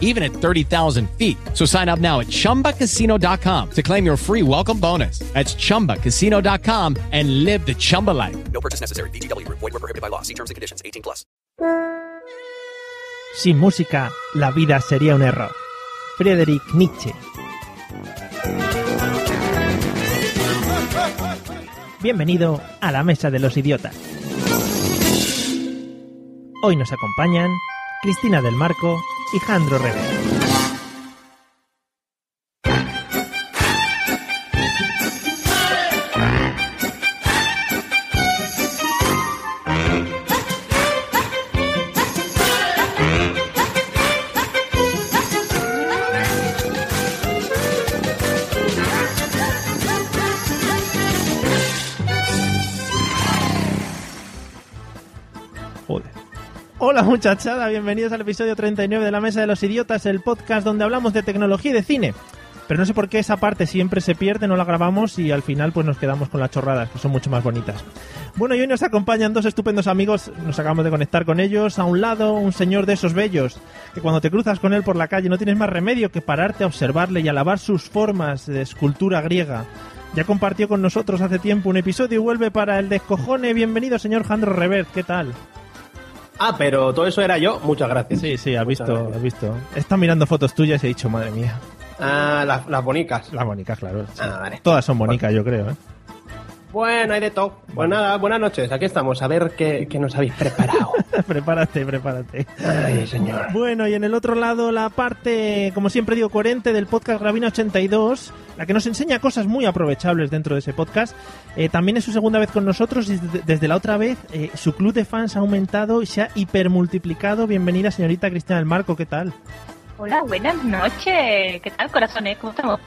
even at 30,000 feet. So sign up now at chumbacasino.com to claim your free welcome bonus. That's chumbacasino.com and live the Chumba life. No purchase necessary. VGW Group. Void were prohibited by law. See terms and conditions. 18 plus. Sin música, la vida sería un error. Friedrich Nietzsche. Bienvenido a la Mesa de los Idiotas. Hoy nos acompañan Cristina del Marco y Jandro Revés. Hola muchachada, bienvenidos al episodio 39 de La Mesa de los Idiotas, el podcast donde hablamos de tecnología y de cine. Pero no sé por qué esa parte siempre se pierde, no la grabamos y al final pues nos quedamos con las chorradas, que son mucho más bonitas. Bueno, y hoy nos acompañan dos estupendos amigos, nos acabamos de conectar con ellos. A un lado, un señor de esos bellos, que cuando te cruzas con él por la calle no tienes más remedio que pararte a observarle y alabar sus formas de escultura griega. Ya compartió con nosotros hace tiempo un episodio y vuelve para el descojone. Bienvenido, señor Jandro Revert, ¿qué tal? Ah, pero todo eso era yo. Muchas gracias. Sí, sí, has Muchas visto, gracias. has visto. He estado mirando fotos tuyas y he dicho, madre mía. Ah, las, las bonicas. Las bonicas, claro. sí. Ah, vale. Todas son bonicas, yo creo, ¿eh? Bueno, hay de todo. Pues nada, buenas noches. Aquí estamos. A ver qué, qué nos habéis preparado. prepárate, prepárate. Ay, señor. Bueno, y en el otro lado la parte, como siempre digo, coherente del podcast Gravina 82, la que nos enseña cosas muy aprovechables dentro de ese podcast. Eh, también es su segunda vez con nosotros y desde, desde la otra vez eh, su club de fans ha aumentado y se ha hipermultiplicado. Bienvenida, señorita Cristina del Marco, ¿qué tal? Hola, buenas noches. ¿Qué tal, corazones? ¿Cómo estamos?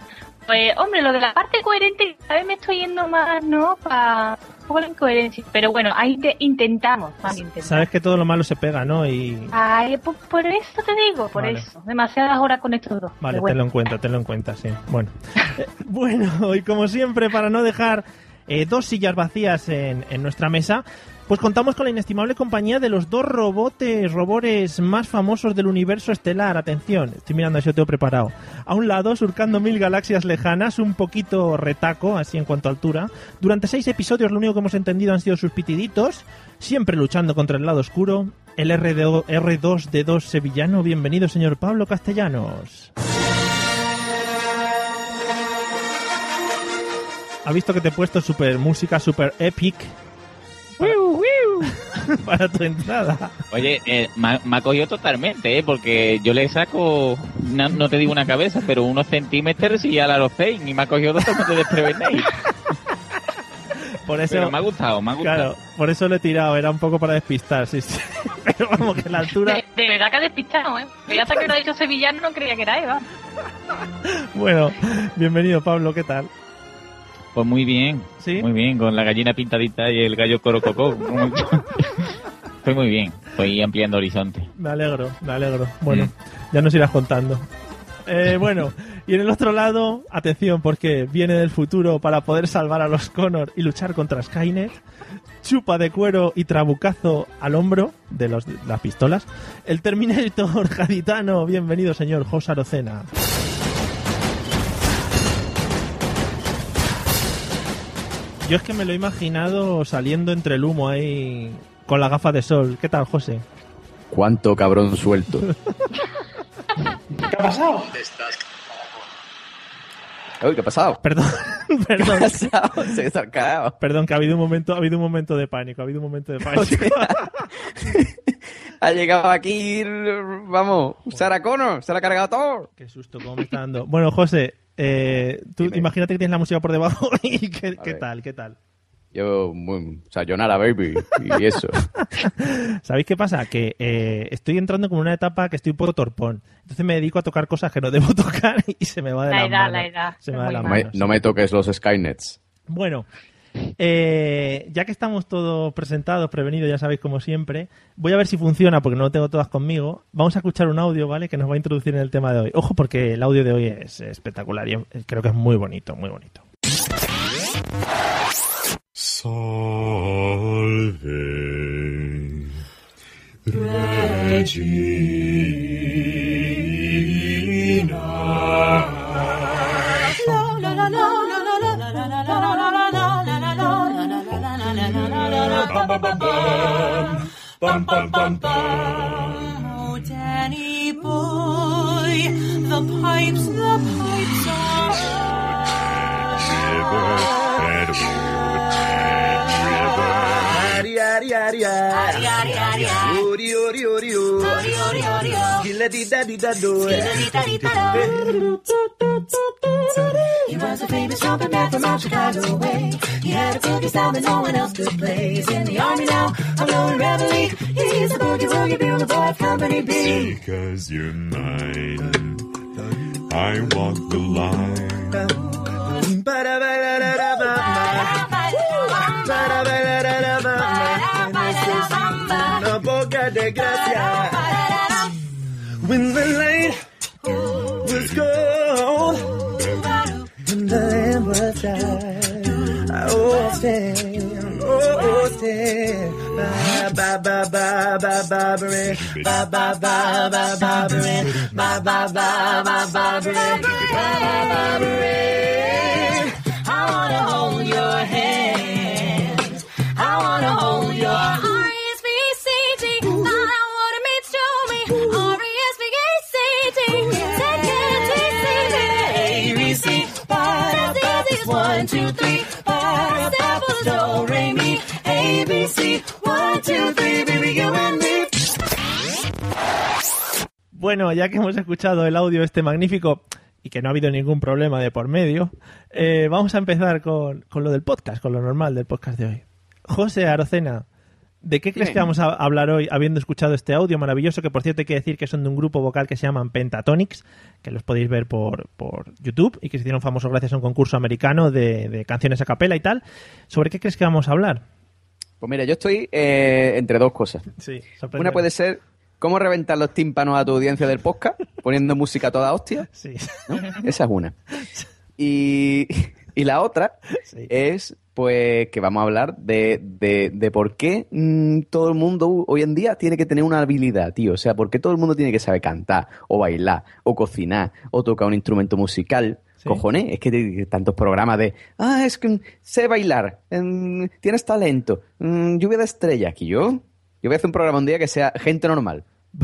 Pues, hombre, lo de la parte coherente, cada vez me estoy yendo más, ¿no? Para un poco la incoherencia. Pero bueno, ahí te- intentamos, más intentamos. Sabes que todo lo malo se pega, ¿no? Y... Ay, por, por eso te digo, por Vale. eso. Demasiadas horas con estos dos. Vale, bueno. tenlo en cuenta, tenlo en cuenta, sí. Bueno, Eh, bueno y como siempre, para no dejar eh, dos sillas vacías en, en nuestra mesa, pues contamos con la inestimable compañía de los dos robotes, robores más famosos del universo estelar. Atención, estoy mirando si lo tengo preparado. A un lado, surcando mil galaxias lejanas, un poquito retaco, así en cuanto a altura. Durante seis episodios lo único que hemos entendido han sido sus pitiditos, siempre luchando contra el lado oscuro. El RDO R2D2 sevillano, bienvenido señor Pablo Castellanos. Ha visto que te he puesto super música super epic para, tu entrada. Oye, eh, me, ha- me ha cogido totalmente, ¿eh? Porque yo le saco, no, no te digo una cabeza, pero unos centímetros y ya la lo y me ha cogido totalmente desprevenido. Por eso, Pero me ha gustado, me ha gustado. claro, por eso lo he tirado, era un poco para despistar, sí, sí. Pero vamos, que la altura, De, de verdad que ha despistado, ¿eh? Yo hasta que lo ha dicho sevillano no creía que era Eva. bueno, bienvenido Pablo, ¿qué tal? Pues muy bien, ¿Sí? muy bien, con la gallina pintadita y el gallo corococó. Fue muy bien, estoy ampliando horizonte. Me alegro, me alegro. Bueno, Mm. ya nos irás contando. Eh, bueno, y en el otro lado, atención, porque viene del futuro para poder salvar a los Connor y luchar contra Skynet. Chupa de cuero y trabucazo al hombro de, los, de las pistolas. El Terminator gaditano. Bienvenido, señor José Arocena. Yo es que me lo he imaginado saliendo entre el humo ahí con la gafa de sol. ¿Qué tal, José? Cuánto cabrón suelto. ¿Qué ha pasado? Uy, ¿qué ha pasado? Perdón, ¿Qué perdón. ha pasado? Se ha. Perdón, que ha habido un momento, ha habido un momento de pánico, ha habido un momento de pánico. Ha llegado aquí, vamos, Sarah Connor, se la ha cargado todo. Qué susto, cómo me está dando. Bueno, José, eh, tú Dime. imagínate que tienes la música por debajo y qué, qué tal, qué tal. Yo, muy, sayonara, baby, y eso. ¿Sabéis qué pasa? Que eh, estoy entrando como en una etapa que estoy un poco torpón. Entonces me dedico a tocar cosas que no debo tocar y se me va de La las edad, la edad. Se me va de No no me toques los Skynets. Bueno, Eh, ya que estamos todos presentados, prevenidos, ya sabéis como siempre, voy a ver si funciona porque no lo tengo todas conmigo. Vamos a escuchar un audio, ¿vale? Que nos va a introducir en el tema de hoy. Ojo porque el audio de hoy es espectacular y creo que es muy bonito, muy bonito. Salve Regina. Bum, bum, bum, bum. Oh, Danny boy, the pipes, the pipes Ori, ori, ori, ori. Gilla di da di da do. He was a famous trumpet man from out Chicago way. He had a boogie sound that no one else could play. He's in the army now, a blowing reveille. He's a boogie woogie bugle boy of Company B. Because you're mine. I walk the line. la desgracia. When the light was gold, when the lamp was dry, oh, stand, stand. I wanna hold your hand. I wanna hold your hand. Bueno, ya que hemos escuchado el audio este magnífico y que no ha habido ningún problema de por medio, eh, vamos a empezar con, con lo del podcast, con lo normal del podcast de hoy. José Arocena, ¿de qué crees Bien. que vamos a hablar hoy habiendo escuchado este audio maravilloso? Que por cierto hay que decir que son de un grupo vocal que se llaman Pentatonics, que los podéis ver por, por YouTube y que se hicieron famosos gracias a un concurso americano de, de canciones a capela y tal. ¿Sobre qué crees que vamos a hablar? Pues mira, yo estoy eh, entre dos cosas. Sí, Una puede ser cómo reventar los tímpanos a tu audiencia del podcast poniendo música a toda hostia. Sí. ¿no? Esa es una. Y, y la otra Sí. es pues que vamos a hablar de, de, de por qué mm, todo el mundo hoy en día tiene que tener una habilidad, tío. O sea, por qué todo el mundo tiene que saber cantar, o bailar, o cocinar, o tocar un instrumento musical. Sí. Cojones, es que hay tantos programas de, ah, es que mm, sé bailar, mm, tienes talento, mm, lluvia de estrellas. Aquí yo, yo voy a hacer un programa un día que sea gente normal,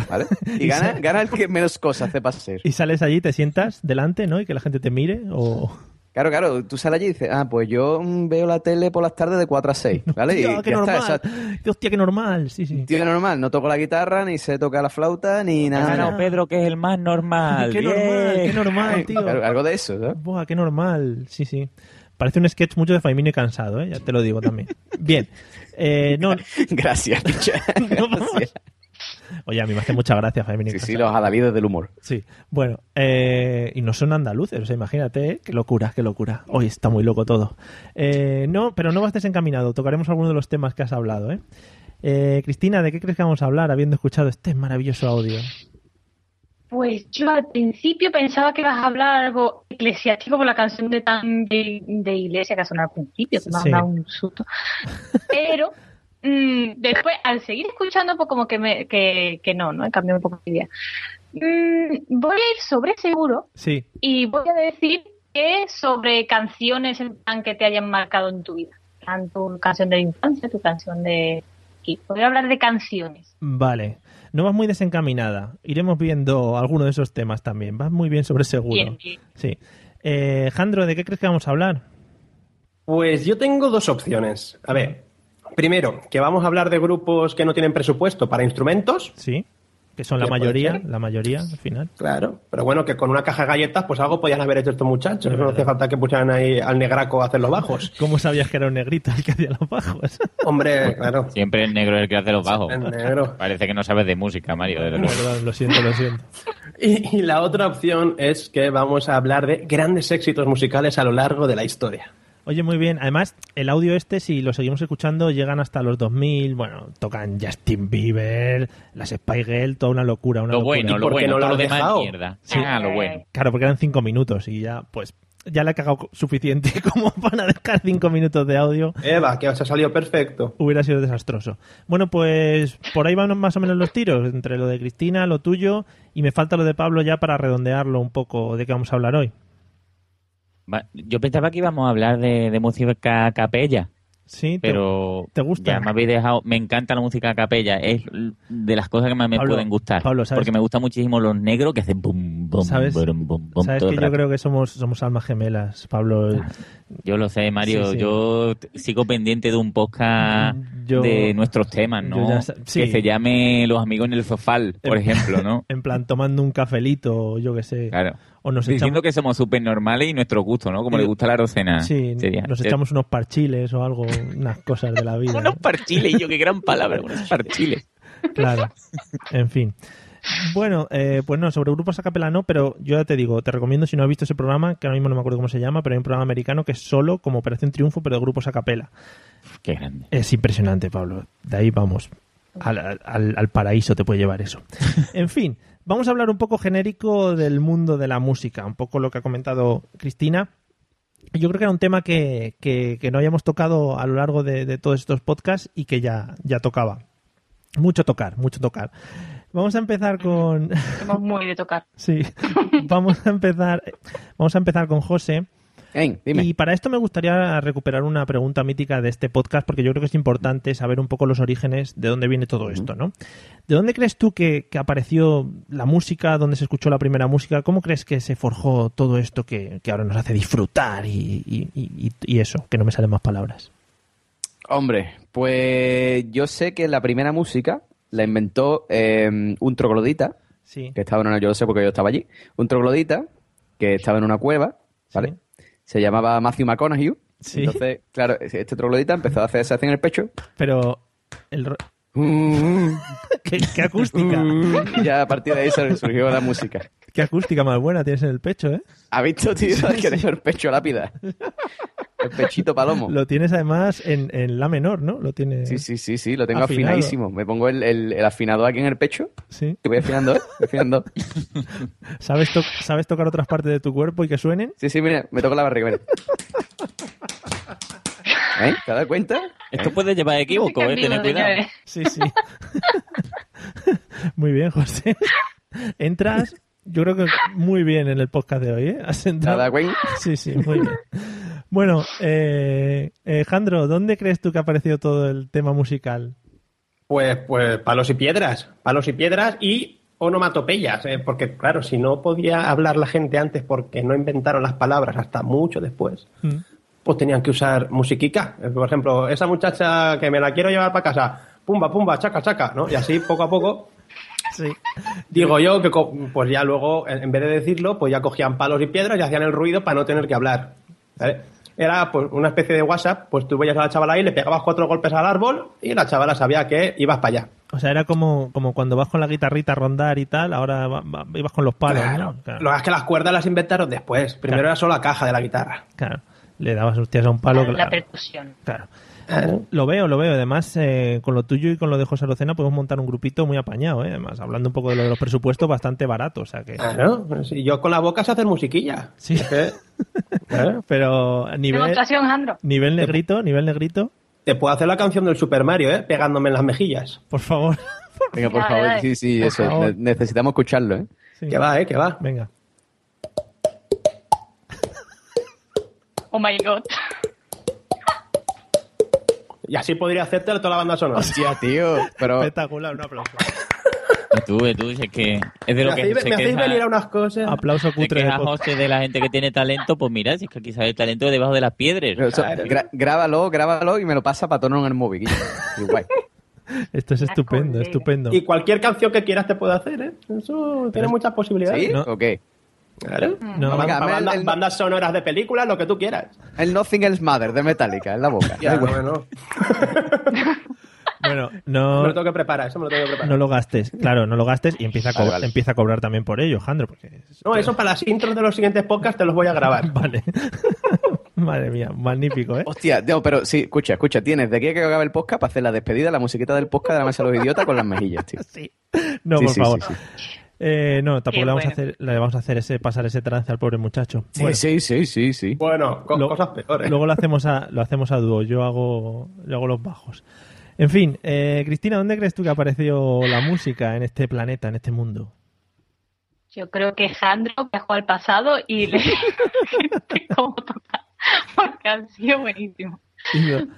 ¿vale? Y gana, gana el que menos cosas sepa ser. Y sales allí, te sientas delante, ¿no? Y que la gente te mire o... Claro, claro, tú sales allí y dices, ah, pues yo mm, veo la tele por las tardes de 4 a 6, ¿vale? Hostia, y qué ya está, normal. esa- Hostia, qué normal. Sí, sí. Tío normal, no toco la guitarra, ni sé tocar la flauta, ni Ha nada. ganado Pedro, que es el más normal. Qué Bien. normal, qué normal, tío. Algo, algo de eso, ¿no? Buah, qué normal. Sí, sí. Parece un sketch mucho de Faimino y cansado, ¿eh? Ya te lo digo también. Bien. Eh, no, Gracias, no, vamos. Gracias. Oye, a mí me hace mucha gracia y Sí, sí, los adalides del humor. Sí, bueno, eh, y no son andaluces, o sea, imagínate, ¿eh? qué locura, qué locura. Hoy está muy loco todo. Eh, no, pero no vas desencaminado, tocaremos algunos de los temas que has hablado, ¿eh? Eh, Cristina, ¿de qué crees que vamos a hablar habiendo escuchado este maravilloso audio? Pues yo al principio pensaba que ibas a hablar algo eclesiástico por la canción de tan de, de iglesia que ha sonado al principio, que me Sí. ha dado un susto. Pero mm, después, al seguir escuchando, pues como que, me, que, que no, ¿no? He cambiado un poco de idea. Mm, voy a ir sobre seguro Sí, y voy a decir que sobre canciones en plan que te hayan marcado en tu vida. Tu canción de infancia, tu canción de... Voy a hablar de canciones. vale. No vas muy desencaminada. Iremos viendo alguno de esos temas también. Vas muy bien sobre seguro. Bien, bien. Sí. Eh, Jandro, ¿de qué crees que vamos a hablar? Pues yo tengo dos opciones. A ver, primero, que vamos a hablar de grupos que no tienen presupuesto para instrumentos. Sí, que son la ¿Qué puede mayoría, la mayoría al final. Claro, pero bueno, que con una caja de galletas, pues algo podían haber hecho estos muchachos. No hace falta que pusieran ahí al negraco a hacer los bajos. ¿Cómo sabías que era un negrito el que hacía los bajos? Hombre, claro. Siempre el negro es el que hace los bajos. El negro. Parece que no sabes de música, Mario. Perdón, lo siento, lo siento. Y, y la otra opción es que vamos a hablar de grandes éxitos musicales a lo largo de la historia. Oye, muy bien. Además, el audio este, si lo seguimos escuchando, llegan hasta los 2000. Bueno, tocan Justin Bieber, las Spy Girl, toda una locura. Una Lo locura. bueno, lo bueno, no lo lo demás mierda. Sí. Ah, lo bueno. Claro, porque eran cinco minutos y ya, pues, ya le he cagado suficiente como para dejar cinco minutos de audio. Eva, que os ha salido perfecto. Hubiera sido desastroso. Bueno, pues por ahí van más o menos los tiros, entre lo de Cristina, lo tuyo, y me falta lo de Pablo ya para redondearlo un poco de qué vamos a hablar hoy. Yo pensaba que íbamos a hablar de, de música capella, Sí, pero te gusta? ya me habéis dejado. Me encanta la música capella, es de las cosas que más me Pablo, pueden gustar. Pablo, ¿sabes? porque me gustan muchísimo los negros que hacen bum, bum, ¿Sabes? bum, bum, bum Sabes todo que el yo rato. creo que somos, somos almas gemelas, Pablo. Yo lo sé, Mario. Sí, sí. Yo sigo pendiente de un podcast Yo- de nuestros temas, ¿no? ya sí. Que se llame Los amigos en el sofal, por ejemplo, ¿no? En plan, tomando un cafelito, yo qué sé. Claro. O nos Diciendo echamos, que somos súper normales y nuestro gusto, ¿no? Como le gusta la arocena. sí, sería. nos Eh, echamos unos parchiles o algo, unas cosas de la vida. Unos parchiles, yo qué gran palabra, unos parchiles. Claro. En fin. Bueno, eh, pues no, sobre grupos a capela no, pero yo ya te digo, te recomiendo si no has visto ese programa, que ahora mismo no me acuerdo cómo se llama, pero hay un programa americano que es solo como Operación Triunfo, pero de grupos a capela. Qué grande. Es impresionante, Pablo. De ahí vamos. Al, al- al paraíso te puede llevar eso. En fin, vamos a hablar un poco genérico del mundo de la música, un poco lo que ha comentado Cristina. Yo creo que era un tema que, que- que no habíamos tocado a lo largo de, de todos estos podcasts y que ya, ya tocaba. Mucho tocar, mucho tocar. Vamos a empezar con. Somos muy de tocar. Sí. Vamos a empezar. Vamos a empezar con José. Dime. Y para esto me gustaría recuperar una pregunta mítica de este podcast, porque yo creo que es importante saber un poco los orígenes de dónde viene todo esto, ¿no? ¿De dónde crees tú que, que apareció la música, dónde se escuchó la primera música? ¿Cómo crees que se forjó todo esto que, que ahora nos hace disfrutar y, y- y- y eso? Que no me salen más palabras. Hombre, pues yo sé que la primera música la inventó eh, un troglodita, Sí. que estaba en una, yo lo sé porque yo estaba allí, un troglodita que estaba en una cueva, ¿vale? Se llamaba Matthew McConaughey. Sí. Entonces, claro, este troglodita empezó a hacer esa en el pecho. Pero. El... ¿Qué, qué acústica. Y ya a partir de ahí sur- surgió la música. Qué acústica más buena tienes en el pecho, ¿eh? ¿Ha visto, tío? que tengo el pecho lápida. El pechito palomo. Lo tienes además en, en la menor, ¿no? Lo tienes. Sí, sí, sí, sí, lo tengo Afinado. afinadísimo. Me pongo el, el, el afinador aquí en el pecho. Sí. Que voy afinando, ¿eh? Voy afinando. ¿Sabes, to- ¿Sabes tocar otras partes de tu cuerpo y que suenen? Sí, sí, mira, me toco la barriga, mira. ¿Eh? ¿Te das cuenta? Esto puede llevar a equívoco, ¿eh? Tener cuidado. Sí, sí. muy bien, José. Entras, yo creo que muy bien en el podcast de hoy, ¿eh? Has entrado. Nada, güey. Sí, sí, muy bien. Bueno, eh, eh, Jandro, ¿dónde crees tú que ha aparecido todo el tema musical? Pues, pues palos y piedras, palos y piedras y onomatopeyas, eh, porque claro, si no podía hablar la gente antes porque no inventaron las palabras hasta mucho después, Mm. pues tenían que usar musiquica. Eh, Por ejemplo, esa muchacha que me la quiero llevar para casa, pumba, pumba, chaca, chaca, ¿no? Y así poco a poco, Sí. digo yo que pues ya luego, en vez de decirlo, pues ya cogían palos y piedras y hacían el ruido para no tener que hablar. ¿vale? Era pues una especie de WhatsApp, pues tú veías a la chavala ahí, le pegabas cuatro golpes al árbol y la chavala sabía que ibas para allá. O sea, era como, como cuando vas con la guitarrita a rondar y tal, ahora va- va- ibas con los palos, Claro. ¿no? Claro. Lo que es que las cuerdas las inventaron después. Primero Claro. era solo la caja de la guitarra. Claro. Le dabas hostias a un palo. La claro. percusión. Claro. Lo veo, lo veo. Además, eh, con lo tuyo y con lo de José Arocena podemos montar un grupito muy apañado, ¿eh? Además, hablando un poco de lo de los presupuestos, bastante barato, o sea que... Claro. Si yo con la boca sé hacer musiquilla. Sí. Claro. Pero a nivel, Demostración, nivel negrito, nivel negrito, Te puedo hacer la canción del Super Mario, ¿eh? Pegándome en las mejillas. por favor. Venga, por Dale, favor. dale. Sí, sí, Por eso. favor. Necesitamos escucharlo, ¿eh? Sí. Que va, ¿eh? Que va. Venga. Oh my god. Y así podría hacerte toda la banda sonora. Hostia, tío. Pero Espectacular, un aplauso. Y tú, y tú, es que es de Me lo que hacéis, se me hacéis venir a unas cosas. Aplauso cutre. José de la gente que tiene talento, pues mira, si es que aquí sabe el talento debajo de las piedras. pero gra- grábalo, grábalo y me lo pasa para tono en el móvil. Guay. Esto es estupendo, colega. estupendo. Y cualquier canción que quieras te puede hacer, ¿eh? Eso tiene muchas posibilidades. ¿Sí? No. ¿O qué? Claro. No, venga, el- el- bandas sonoras de películas, lo que tú quieras. El Nothing Else Matter de Metallica en la boca. Ya, no, no. Bueno, Me no, lo tengo que preparar, eso me lo tengo que preparar. no lo gastes. Claro, no lo gastes y empieza a, Vale, co- vale. empieza a cobrar también por ello, Jandro, porque... No, eso para las intros de los siguientes podcasts te los voy a grabar. Vale. Madre mía, magnífico, ¿eh? Hostia, no, pero sí, escucha, escucha, tienes de aquí a que acabe el podcast para hacer la despedida, la musiquita del podcast de la mesa de los idiotas con las mejillas, tío. Sí. No, Sí, por sí, favor. sí, Eh, no, tampoco Qué le vamos a hacer, le vamos a hacer ese pasar ese trance al pobre muchacho. Sí, Bueno, sí, sí, sí, sí. Bueno, co- Lo- cosas peores. Luego lo hacemos a lo hacemos a dúo. Yo hago yo hago los bajos. En fin, eh, Cristina, ¿dónde crees tú que apareció la música en este planeta, en este mundo? Yo creo que Jandro viajó al pasado y le cómo tocar, porque han sido buenísimos.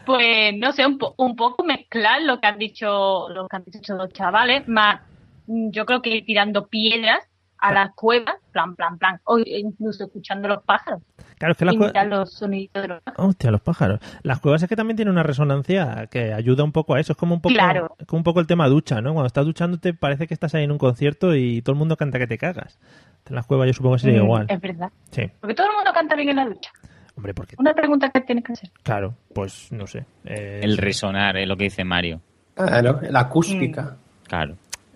Pues no sé, un, po- un poco mezclar lo que han dicho lo que han dicho los chavales, más yo creo que ir tirando piedras a las cuevas, plan, plan, plan, o incluso escuchando los pájaros, Claro, es que las cuevas... los soniditos de los pájaros. Hostia, los pájaros. Las cuevas es que también tienen una resonancia que ayuda un poco a eso. Es como un poco, Claro. como un poco el tema ducha, ¿no? Cuando estás duchando te parece que estás ahí en un concierto y todo el mundo canta que te cagas. En las cuevas yo supongo que sería Mm, igual. Es verdad. Sí. Porque todo el mundo canta bien en la ducha. Hombre, porque... Una pregunta que tienes que hacer. Claro, pues no sé. Eh, El resonar es lo que dice Mario. Claro, la acústica. Claro.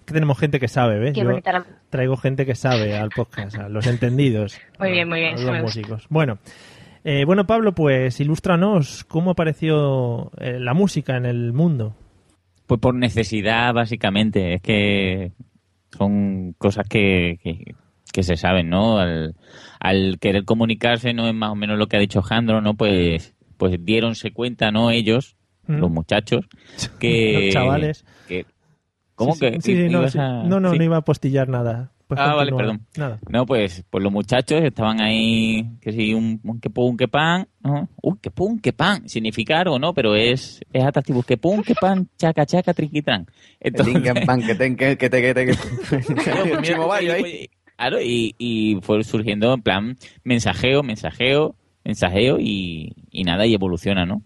Que tenemos gente que sabe, ¿ves? Qué Yo bonita la- traigo gente que sabe al podcast, a los entendidos. Muy bien, muy bien, a los músicos. Bueno, eh, bueno, Pablo, pues ilústranos cómo apareció eh, la música en el mundo. Pues por necesidad, básicamente. Es que son cosas que, que, que se saben, ¿no? Al, al querer comunicarse, no es más o menos lo que ha dicho Jandro, ¿no? Pues, pues diéronse cuenta, ¿no? Ellos, ¿Mm? los muchachos, que... Los chavales. que- ¿Cómo Sí, que sí, sí, no, ibas sí. a- no, no, sí? no iba a postillar nada. Pues Ah, vale, perdón. Nada. No, pues, pues los muchachos estaban ahí, que sí, un, un que pum, que pan, ¿no? Uy, que pum, que pan, significa algo, ¿no? Pero es, es atractivo, que pum, que pan, chaca, chaca, triquitran. Entonces, Tinken, pan, que ten, que que te, que te, que Claro, pues pues, claro, y, y fue surgiendo en plan mensajeo, mensajeo, mensajeo y, y nada, y evoluciona, ¿no?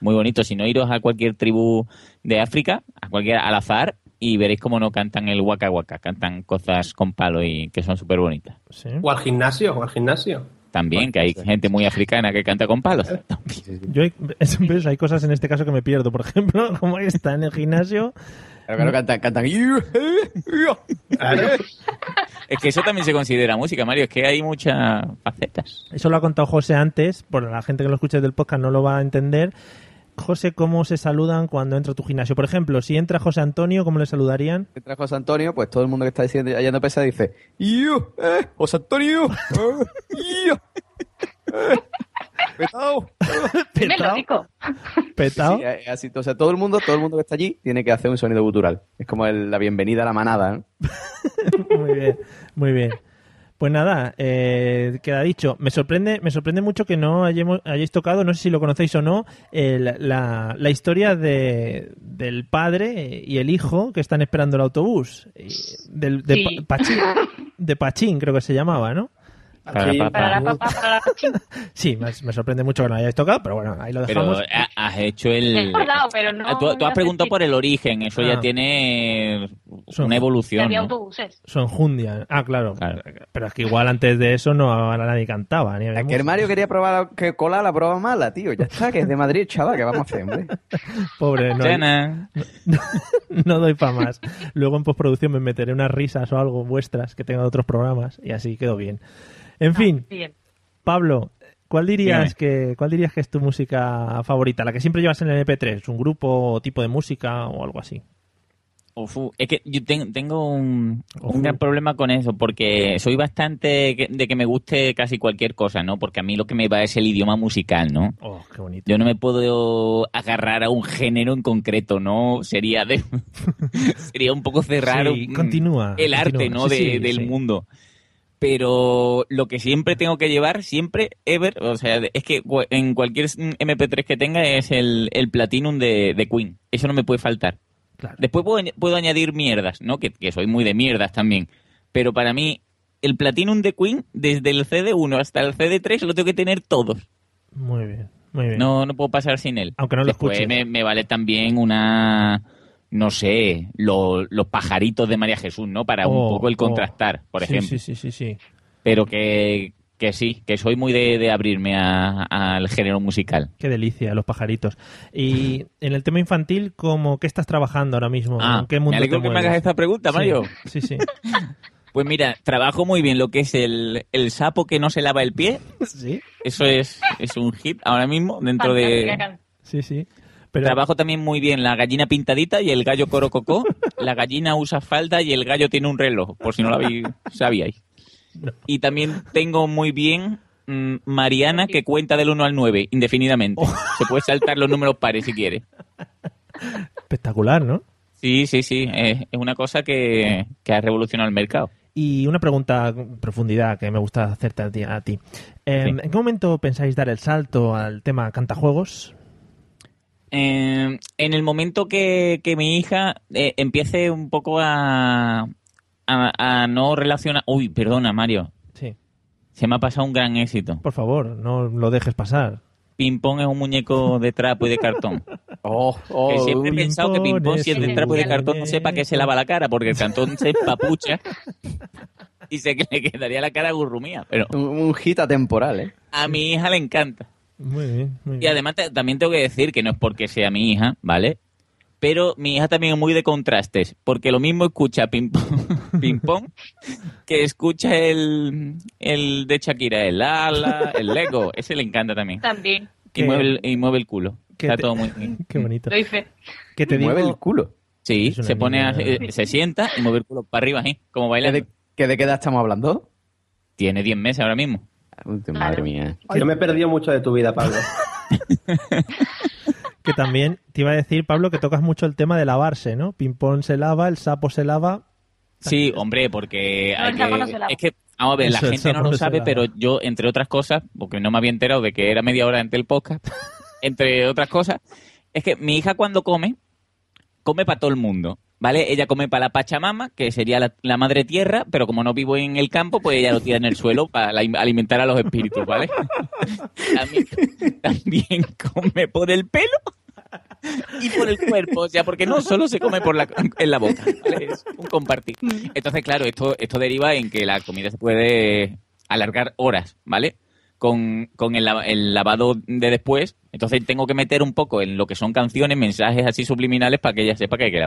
Muy bonito. Si no, iros a cualquier tribu de África, a cualquier al azar, y veréis cómo no cantan el waka waka, cantan cosas con palo y que son súper bonitas. Sí. O al gimnasio, o al gimnasio. También, que hay gente muy africana que canta con palos. Yo hay, ¿ves? hay cosas en este caso que me pierdo. Por ejemplo, como está en el gimnasio. Claro, claro, cantan, cantan. Es que eso también se considera música, Mario, es que hay muchas facetas. Eso lo ha contado José antes. Por la gente que lo escuche del podcast no lo va a entender. José, ¿cómo se saludan cuando entra a tu gimnasio? Por ejemplo, si entra José Antonio, ¿cómo le saludarían? Que trajo José Antonio, pues todo el mundo que está diciendo, hallando pesa dice, ¡Yo! ¡Eh! ¡José Antonio! ¡Eh! ¡Yo! ¡Eh! ¡Petao! Dímelo, rico. Petao. Sí, es así, o sea, todo el mundo, todo el mundo que está allí tiene que hacer un sonido gutural. Es como el- la bienvenida a la manada, ¿no? Muy bien, muy bien. Pues nada, eh, queda dicho. Me sorprende, me sorprende mucho que no hayamos- hayáis tocado, no sé si lo conocéis o no, la, la historia de, del padre y el hijo que están esperando el autobús. Del, de, Sí. Pachín, de Pachín, creo que se llamaba, ¿no? Para Sí, la Para la papa. papá, para la pachín. Sí, me, me sorprende mucho que no hayáis tocado, pero bueno, ahí lo Pero dejamos. ha- has hecho el... He acordado, pero no Ah, tú, has preguntado por el origen, eso Ah. ya tiene Son- una evolución, Había ¿no? autobuses. Su enjundia. Ah, claro. Claro. Pero es que igual antes de eso no nadie cantaba. Ni Es que el. Mario quería probar que cola la prueba mala, tío. Ya está, que es de Madrid, chaval, que vamos a hacer, hombre. Pobre, no, no doy para más. Luego en postproducción me meteré unas risas o algo vuestras que tenga de otros programas y así quedó bien. En fin, Bien. Pablo, ¿cuál dirías Dígame. que cuál dirías que es tu música favorita? La que siempre llevas en el MP3, un grupo o tipo de música o algo así. Ufu, Es que yo ten- tengo un, gran problema con eso, porque soy bastante de que me guste casi cualquier cosa, ¿no? Porque a mí lo que me va es el idioma musical, ¿no? Oh, qué bonito. Yo no me puedo agarrar a un género en concreto, ¿no? Sería de sería un poco cerrar Sí, continúa, el arte. ¿no? Sí, de- sí, del sí. mundo. Pero lo que siempre tengo que llevar, siempre, ever, o sea, es que en cualquier MP3 que tenga es el, el Platinum de, de Queen. Eso no me puede faltar. Claro. Después puedo, puedo añadir mierdas, ¿no? Que, que soy muy de mierdas también. Pero para mí, el Platinum de Queen, desde el CD1 hasta el CD3, lo tengo que tener todos. Muy bien, muy bien. No, no puedo pasar sin él. Aunque no lo Después escuches. Me, me vale también una, no sé, lo- los pajaritos de María Jesús, ¿no? Para Oh, un poco el oh. contrastar, por ejemplo. Sí, sí, sí, sí. Pero que, que sí, que soy muy de, de abrirme a- al género musical. Qué delicia, los pajaritos. Y en el tema infantil, ¿cómo, ¿qué estás trabajando ahora mismo? Ah, ¿En qué mundo me alegro te que me hagas esta pregunta, Mario. Sí, sí. Pues mira, trabajo muy bien lo que es el, el sapo que no se lava el pie. Sí, Eso es, es un hit ahora mismo dentro Fantástica de... sí, sí. Pero Trabajo también muy bien la gallina pintadita y el gallo corococó. La gallina usa falda y el gallo tiene un reloj, por si no lo habéis, sabíais. Y también tengo muy bien mm, Mariana que cuenta del 1 al 9 indefinidamente. Se puede saltar los números pares si quiere. espectacular, ¿no? Sí, sí, sí. Es, es una cosa que, que ha revolucionado el mercado. Y una pregunta en profundidad que me gusta hacerte a ti. a ti. Eh, Sí. ¿En qué momento pensáis dar el salto al tema cantajuegos? Eh, en el momento que, que mi hija eh, empiece un poco a, a, a no relacionar... Uy, perdona, Mario. Sí. Se me ha pasado un gran éxito. Por favor, no lo dejes pasar. Ping-pong es un muñeco de trapo y de cartón. Oh, oh, que siempre he pensado que Pong Ping-Pong, si es de trapo y de cartón, no sepa que se lava la cara, porque el cartón se empapucha y que le quedaría la cara gurrumía. Pero un, un hit atemporal, ¿eh? a mi hija le encanta. Muy bien, muy Y bien. además te- también tengo que decir que no es porque sea mi hija, ¿vale? Pero mi hija también es muy de contrastes, porque lo mismo escucha ping pong, ping pong que escucha el, el de Shakira, el ala, el Lego, ese le encanta también. También. Y Que- mueve el, y mueve el culo. Está te- todo muy bien. Qué bonito. Lo hice. Te digo, Mueve el culo. Sí, se pone, a- eh, se sienta y mueve el culo para arriba, ¿eh? Como ¿Que bailando. de, que de qué edad estamos hablando? Tiene 10 meses ahora mismo. Uy, Madre mía. Yo me he perdido mucho de tu vida, Pablo. que también te iba a decir, Pablo, que tocas mucho el tema de lavarse, ¿no? Ping-pong se lava, el sapo se lava. Sí, hombre, porque hay el sapo que... no se lava. Es que, vamos a ver, la Eso, gente no lo sabe, pero yo, entre otras cosas, porque no me había enterado de que era media hora antes del podcast, entre otras cosas, es que mi hija cuando come, come para todo el mundo, ¿vale? Ella come para la Pachamama, que sería la, la madre tierra, pero como no vivo en el campo, pues ella lo tira en el suelo para la- alimentar a los espíritus, ¿vale? también, también come por el pelo y por el cuerpo, o sea, porque no solo se come por la, en la boca, ¿vale? es un compartir. Entonces, claro, esto, esto deriva en que la comida se puede alargar horas, ¿vale? Con, con el, lava- el lavado de después, entonces tengo que meter un poco en lo que son canciones, mensajes así subliminales para que ella sepa que hay que.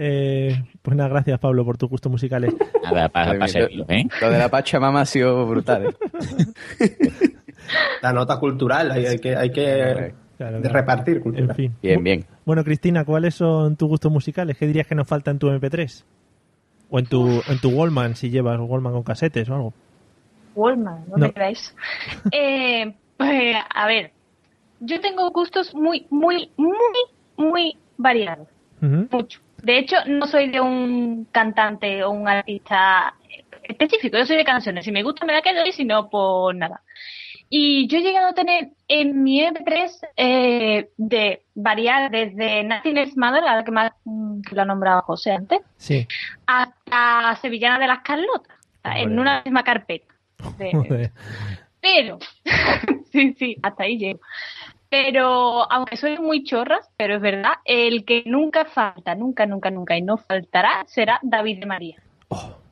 eh, pues nada, gracias Pablo por tus gustos musicales. Nada, para, ¿eh? Lo de la Pachamama ha sido brutal, ¿eh? La nota cultural, hay, hay que, hay que Claro, repartir cultura. En fin. Bien, bien. Bueno, Cristina, ¿cuáles son tus gustos musicales? ¿Qué dirías que nos falta en tu MP3? O en tu, en tu Wallman, si llevas Wallman con casetes o algo. Wallman, no, No. me creáis. Eh, pues, a ver, yo tengo gustos muy, muy, muy, muy variados. Mucho. De hecho, no soy de un cantante o un artista específico, yo soy de canciones. Si me gusta me la quedo y si no, pues nada. Y yo he llegado a tener en mi MP3 eh, de variar desde Nothing Matter, a la que, más, mm, que lo ha nombrado José antes, Sí. hasta Sevillana de las Carlotas, en una misma carpeta. De- pero, sí, sí, hasta ahí llego. Pero, aunque soy muy chorras, pero es verdad, el que nunca falta, nunca, nunca, nunca y no faltará será David de María.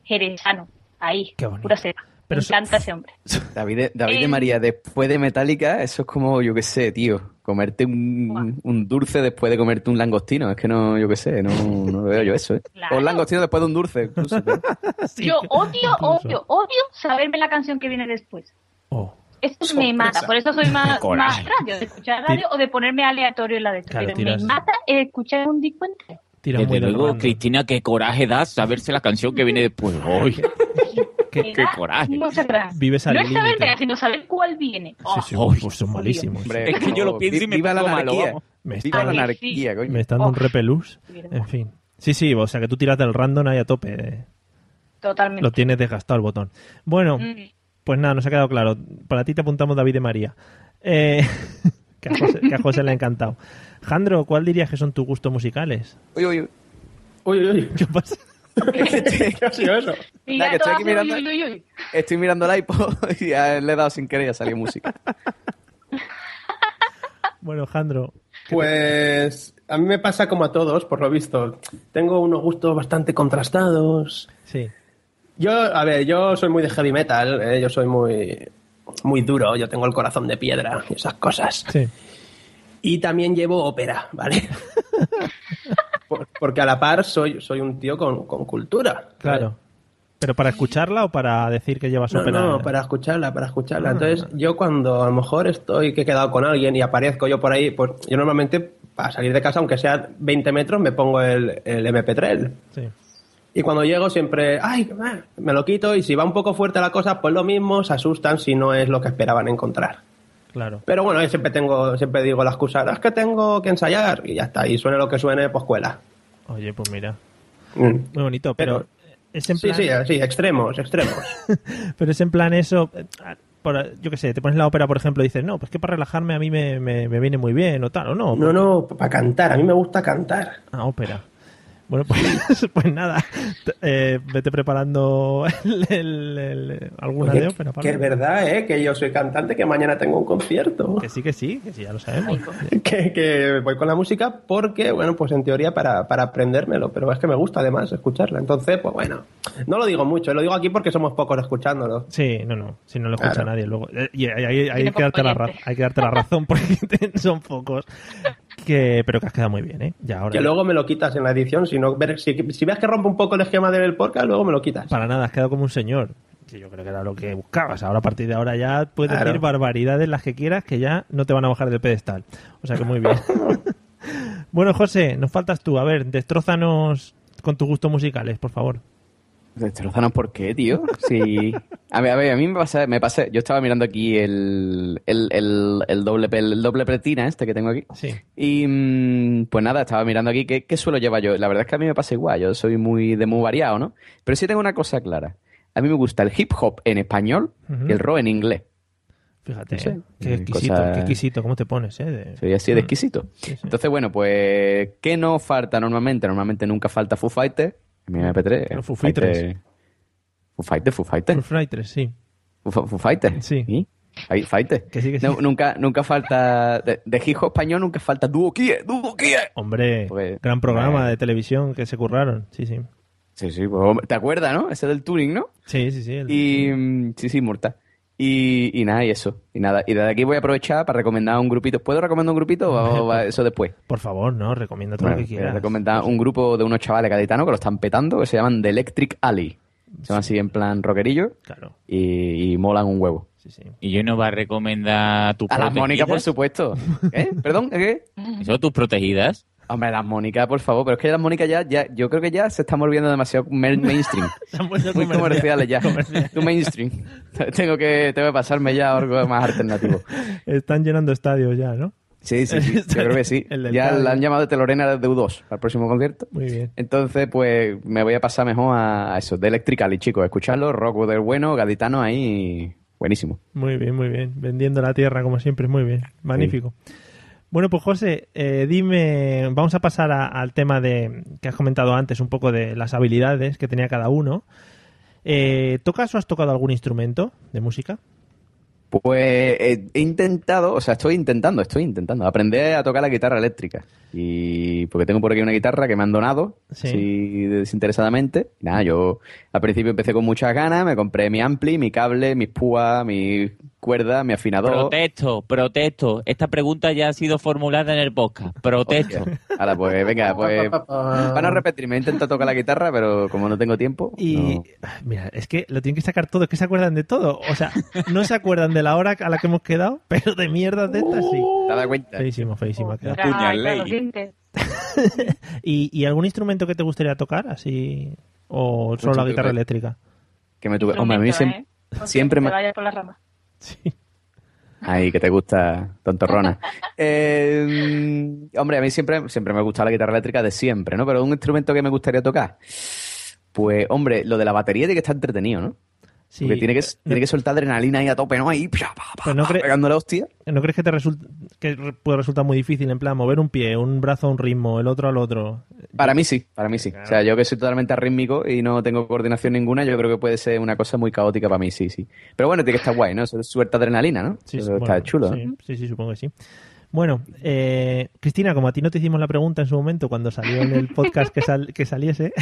Jerezano, ahí, Oh. Qué bonito. pura cepa. Pero Me so- encanta ese hombre. David, de- David de Eh. María, después de Metallica, eso es como, yo qué sé, tío, comerte un, un dulce después de comerte un langostino. Es que no, yo qué sé, no, no lo veo yo eso, ¿eh? Claro. O un langostino después de un dulce, incluso. Yo odio, incluso. odio, odio saberme la canción que viene después. Oh, Eso me mata, por eso soy más, radio, de escuchar radio o de ponerme aleatorio en la de esto. Claro, me mata escuchar un disco entero. Desde luego. Cristina, qué coraje das saberse la canción que viene después. Me qué da coraje. Vives al no es saber sino saber cuál viene. Sí, Oh, sí, uy, pues son malísimos. Hombre, Es que yo lo pienso y me viva la anarquía. Me Viva la anarquía, coño. Me está dando un Oh. repelús. En fin. Sí, sí, o sea que tú tiras del random ahí a tope. Totalmente. Lo tienes desgastado el botón. Bueno, Mm. Pues nada, nos ha quedado claro. Para ti te apuntamos David de María. Eh, que, a José, que a José le ha encantado. Jandro, ¿cuál dirías que son tus gustos musicales? Uy, uy, uy. Uy, uy, uy. ¿Qué pasa? ¿Qué ha sido eso? Ya que estoy aquí mirando- uy, uy, uy, uy. Estoy mirando el iPod y a- le he dado sin querer y ha salido música. Bueno, Jandro, Pues a mí me pasa como a todos, por lo visto. Tengo unos gustos bastante contrastados. sí. Yo, a ver, yo soy muy de heavy metal, eh, yo soy muy, muy duro, yo tengo el corazón de piedra y esas cosas. Sí. Y también llevo ópera, ¿vale? Por- porque a la par soy, soy un tío con, con cultura. Claro. ¿Pero para escucharla o para decir que llevas No, ópera? no, para escucharla, para escucharla. Ah. Entonces, yo cuando a lo mejor estoy que he quedado con alguien y aparezco yo por ahí, pues yo normalmente para salir de casa, aunque sea 20 metros, me pongo el, el MP3. Sí. Y cuando llego siempre, ay, ah", me lo quito y si va un poco fuerte la cosa, pues lo mismo, se asustan si no es lo que esperaban encontrar. Claro. Pero bueno, yo siempre tengo, siempre digo la excusa, "Ah, es que tengo que ensayar y ya está, y suene lo que suene, pues cuela. Oye, pues mira. Mm. Muy bonito, pero, es en Sí, plan... sí, sí, extremos, extremos. Pero es en plan eso... por- yo qué sé, te pones la ópera, por ejemplo, y dices, no, pues que para relajarme a mí me, me- me viene muy bien o tal, o no. No, no, para cantar, a mí me gusta cantar. Ah, ópera. Bueno, pues, pues nada, eh, vete preparando el- el- el- alguna Oye, de ópera. que es verdad, ¿eh? Que yo soy cantante, que mañana tengo un concierto. Que sí, que sí, que sí, ya lo sabemos. que, que voy con la música porque, bueno, pues en teoría para, para aprendérmelo, pero es que me gusta además escucharla. Entonces, pues bueno, no lo digo mucho, lo digo aquí porque somos pocos escuchándolo. Sí, no, no, si no lo escucha Claro. nadie luego. Eh, Y hay, hay- que darte la hay que darte la razón porque son pocos. Que, pero que has quedado muy bien, ¿eh? Ya ahora. Que luego me lo quitas en la edición, si, no, ver- si, si ves que rompe un poco el esquema del podcast, luego me lo quitas. Para nada, has quedado como un señor. Sí, yo creo que era lo que buscabas. Ahora, a partir de ahora, ya puedes Claro. decir barbaridades las que quieras, que ya no te van a bajar del pedestal. O sea que muy bien. bueno, José, nos faltas tú. A ver, destrózanos con tus gustos musicales, por favor. Destrozanos, ¿por qué, tío? Sí. A ver, a ver, a mí me pasa, me pasa, yo estaba mirando aquí el, el, el, el doble, el doble pretina este que tengo aquí. Sí. Y mm, pues nada, estaba mirando aquí qué, qué suelo llevar yo. La verdad es que a mí me pasa igual, yo soy muy de muy variado, ¿no? Pero sí tengo una cosa clara. A mí me gusta el hip hop en español y el rock en inglés. Fíjate, No sé, ¿eh? qué eh, exquisito, cosa- qué exquisito, ¿cómo te pones, eh? De- Soy así de exquisito. Sí, sí. Entonces, bueno, pues, ¿qué no falta normalmente? Normalmente nunca falta Foo Fighters. Mi MP3. Los Foo Fighters. Foo Fighters, Foo Fighters. Full Fighters, sí. Foo, Foo Fighters. Sí. Fight- Fighters. Que sí, que sí. No, nunca, nunca falta. De, hop español nunca falta Dúo Kie, Dúo Kie. Hombre, Pues, gran programa eh. de televisión que se curraron. Sí, sí. Sí, sí, pues, ¿te acuerdas, no? Ese del Turing, ¿no? Sí, sí, sí. el- Y. mm, Sí, sí, mortal. Y, y nada, y eso. Y nada. Y desde aquí voy a aprovechar para recomendar un grupito. ¿Puedo recomendar un grupito o va eso después? Por favor, no, recomienda todo Bueno, lo que voy a quieras. recomendar un grupo de unos chavales gaditanos que lo están petando, que se llaman The Electric Alley. Se llaman así en plan rockerillo Claro, y, y molan un huevo. sí, sí. Y yo no va a recomendar tus A las protegidas. Mónicas, por supuesto. ¿Eh? ¿Perdón? ¿Qué? ¿Eso tus protegidas? Hombre, las Mónicas, por favor. Pero es que las Mónicas ya, ya, yo creo que ya se están volviendo demasiado main- mainstream. Muy comerciales ya. Too mainstream. tengo que, tengo que pasarme ya a algo más alternativo. Están llenando estadios ya, ¿no? Sí, sí, sí. Yo creo que sí. Ya la han llamado de Lorena de U2 para el próximo concierto. Muy bien. Entonces, pues me voy a pasar mejor a a eso, de Electrically, chicos. Escucharlo, rock del bueno, gaditano ahí, buenísimo. Muy bien, muy bien. Vendiendo la tierra, como siempre, muy bien. Magnífico. Bueno, pues José, eh, dime, vamos a pasar a- al tema de que has comentado antes, un poco de las habilidades que tenía cada uno. Eh, ¿Tocas o has tocado algún instrumento de música? Pues he intentado, o sea, estoy intentando, estoy intentando aprender a tocar la guitarra eléctrica. Y porque tengo por aquí una guitarra que me han donado, Sí. así desinteresadamente. Nada, yo al principio empecé con muchas ganas, me compré mi ampli, mi cable, mis púas, mis cuerda, mi afinador. Protesto, protesto. Esta pregunta ya ha sido formulada en el podcast. Protesto. Ahora, pues venga, pues van a repetirme. He intentado tocar la guitarra, pero como no tengo tiempo. Y no. mira, es que lo tienen que sacar todo, es que se acuerdan de todo. O sea, no se acuerdan de la hora a la que hemos quedado, pero de mierdas de estas sí. ¿Te has dado cuenta? Feísimo, feísimo. dientes. ¿Y, y algún instrumento que te gustaría tocar? Así. ¿O solo la guitarra que- eléctrica? Que me tuve. Hombre, a mí siempre, ¿eh? siempre Te me. vayas por las ramas. Ay, que te gusta, tontorrona. Eh, hombre, a mí siempre, siempre me ha gustado la guitarra eléctrica de siempre, ¿no? Pero un instrumento que me gustaría tocar. Pues, hombre, lo de la batería tiene que estar entretenido, ¿no? Sí. Porque tiene que, tiene que soltar adrenalina ahí a tope, ¿no? Ahí, pia, pa, pa, no, pa, cre- la hostia. ¿No crees que te resulta que puede resultar muy difícil en plan mover un pie, un brazo a un ritmo, el otro al otro? Para mí sí, para mí sí. O sea, yo que soy totalmente arrítmico y no tengo coordinación ninguna, yo creo que puede ser una cosa muy caótica para mí, sí, sí. Pero bueno, tiene que estar guay, ¿no? Eso es suelta adrenalina, ¿no? Sí, Eso está bueno, chulo. Sí, ¿no? sí, sí, supongo que sí. Bueno, eh, Cristina, como a ti no te hicimos la pregunta en su momento cuando salió en el podcast que, sal- que saliese,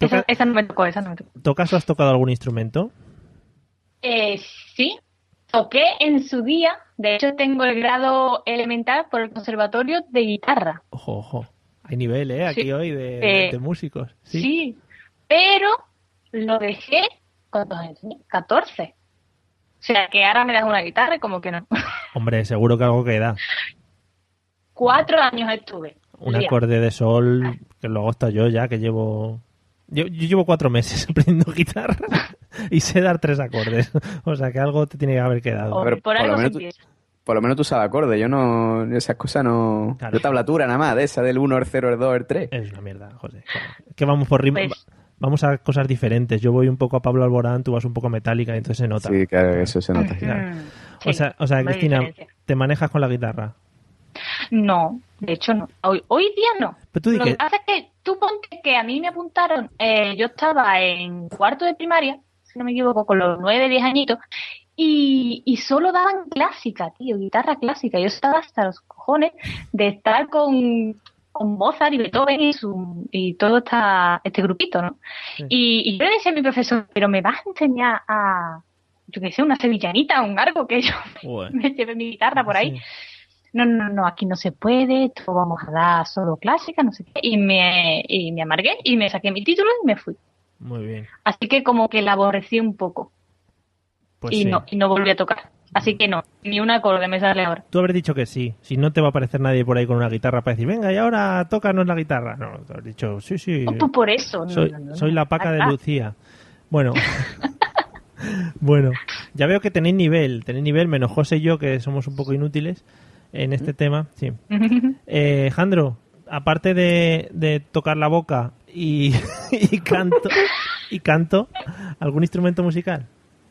Esa, esa no me tocó, esa no me tocó. ¿tocas o has tocado algún instrumento? Eh, sí, toqué en su día. De hecho, tengo el grado elemental por el conservatorio de guitarra. Ojo, ojo. Hay nivel, ¿eh? Aquí Sí. hoy de, Eh, de músicos. Sí. Sí. pero lo dejé. ¿Cuántos años tenía? 14. O sea, que ahora me das una guitarra y como que no. Hombre, seguro que algo queda. Cuatro años estuve. Un acorde de sol, que luego está yo ya, que llevo... Yo, yo llevo cuatro meses aprendiendo guitarra y sé dar tres acordes. O sea, que algo te tiene que haber quedado. O- Pero por por algo lo menos tú-. Por lo menos tú sabes acorde, yo no, esas cosas no... Claro. Yo tablatura nada más, de esa del 1, el 0, el 2, el 3. Es una mierda, José. Que vamos por ritmo... Pues- Vamos a cosas diferentes. Yo voy un poco a Pablo Alborán, tú vas un poco a Metallica, y entonces se nota. Sí, claro, eso se nota. Claro. Mm, o sea, o sea Cristina, diferencia. ¿te manejas con la guitarra? No, de hecho no. Hoy, hoy día no. Pero tú Lo que- que pasa es que tú ponte que a mí me apuntaron, eh, yo estaba en cuarto de primaria, si no me equivoco, con los nueve, diez añitos, y, y solo daban clásica, tío, guitarra clásica. Yo estaba hasta los cojones de estar con, con Mozart y Beethoven y, su, y todo esta, este grupito, ¿no? Y, y yo le decía a mi profesor, pero me vas a enseñar a, yo qué sé, una sevillanita, un algo que yo me lleve mi guitarra por ahí. Sí. No, no, no, aquí no se puede, esto vamos a dar solo clásica, no sé qué. Y me, y me amargué y me saqué mi título y me fui. Muy bien. Así que como que la aborrecí un poco Pues y sí. no y no volví a tocar. Así que no, ni un acorde me sale ahora. Tú habrás dicho que sí. Si no te va a aparecer nadie por ahí con una guitarra para decir, venga, y ahora tócanos la guitarra. No, tú has dicho, sí, sí. Oh, pues por eso. no, Soy, no, la paca de. Lucía. Bueno. bueno, ya veo que tenéis nivel. Tenéis nivel, menos José y yo, que somos un poco inútiles en este tema. Sí. Eh, Jandro, aparte de, de tocar la boca y, y canto, y canto, ¿algún instrumento musical?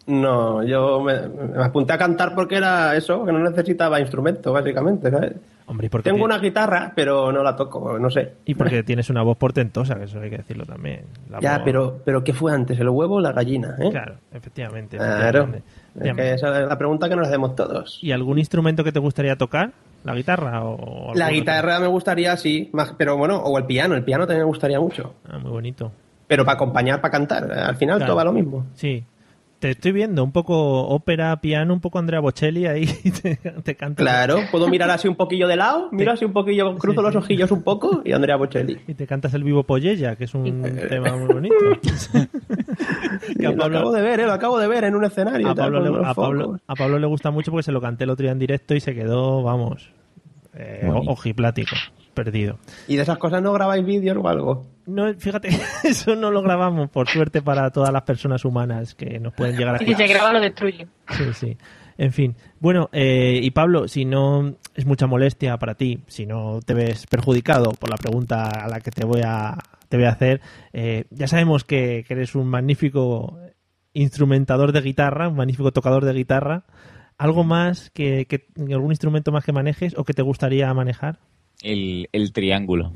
No, yo me, me apunté a cantar porque era eso, que no necesitaba instrumento, básicamente, ¿sabes? Hombre, ¿y por qué Tengo una guitarra, pero no la toco, no sé. Y porque tienes una voz portentosa, que eso hay que decirlo también. La Ya, voz- pero, pero ¿qué fue antes, el huevo o la gallina? ¿eh? Claro, efectivamente. Claro. efectivamente. Es que esa es la pregunta que nos hacemos todos. ¿Y algún instrumento que te gustaría tocar? ¿La guitarra o La otro? guitarra me gustaría, sí, más, pero bueno, o el piano, el piano también me gustaría mucho. Ah, muy bonito. Pero para acompañar, para cantar, al final Claro. todo va lo mismo. Sí. Te estoy viendo un poco ópera, piano, un poco Andrea Bocelli ahí te, te canta. Claro, puedo mirar así un poquillo de lado, miro así un poquillo, cruzo los ojillos un poco y Andrea Bocelli. Y te cantas el vivo Pollella, que es un tema muy bonito. Que a lo Pablo- acabo de ver, ¿eh? lo acabo de ver en un escenario. a Pablo, le, a, Pablo, focos. a Pablo le gusta mucho porque se lo canté el otro día en directo y se quedó, vamos, eh, ojiplático, perdido. ¿Y de esas cosas no grabáis vídeos o algo? No, fíjate, eso no lo grabamos, por suerte para todas las personas humanas que nos pueden llegar a si se graba lo destruye. Sí, sí. En fin. Bueno, eh, y Pablo, si no es mucha molestia para ti, si no te ves perjudicado por la pregunta a la que te voy a, te voy a hacer, eh, ya sabemos que, que eres un magnífico instrumentador de guitarra, un magnífico tocador de guitarra. ¿Algo más que, que algún instrumento más que manejes o que te gustaría manejar? El, el triángulo.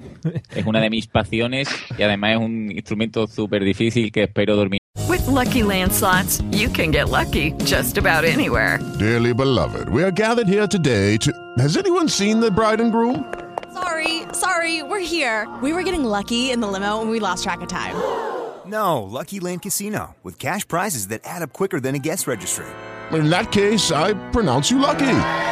Es una de mis pasiones y además es un instrumento súper difícil que espero dormir. With Lucky Land slots, you can get lucky just about anywhere. Dearly beloved, we are gathered here today to. Has anyone seen the bride and groom? Sorry, sorry, we're here. We were getting lucky in the limo and we lost track of time. No, Lucky Land Casino, with cash prizes that add up quicker than a guest registry. in that case, I pronounce you lucky.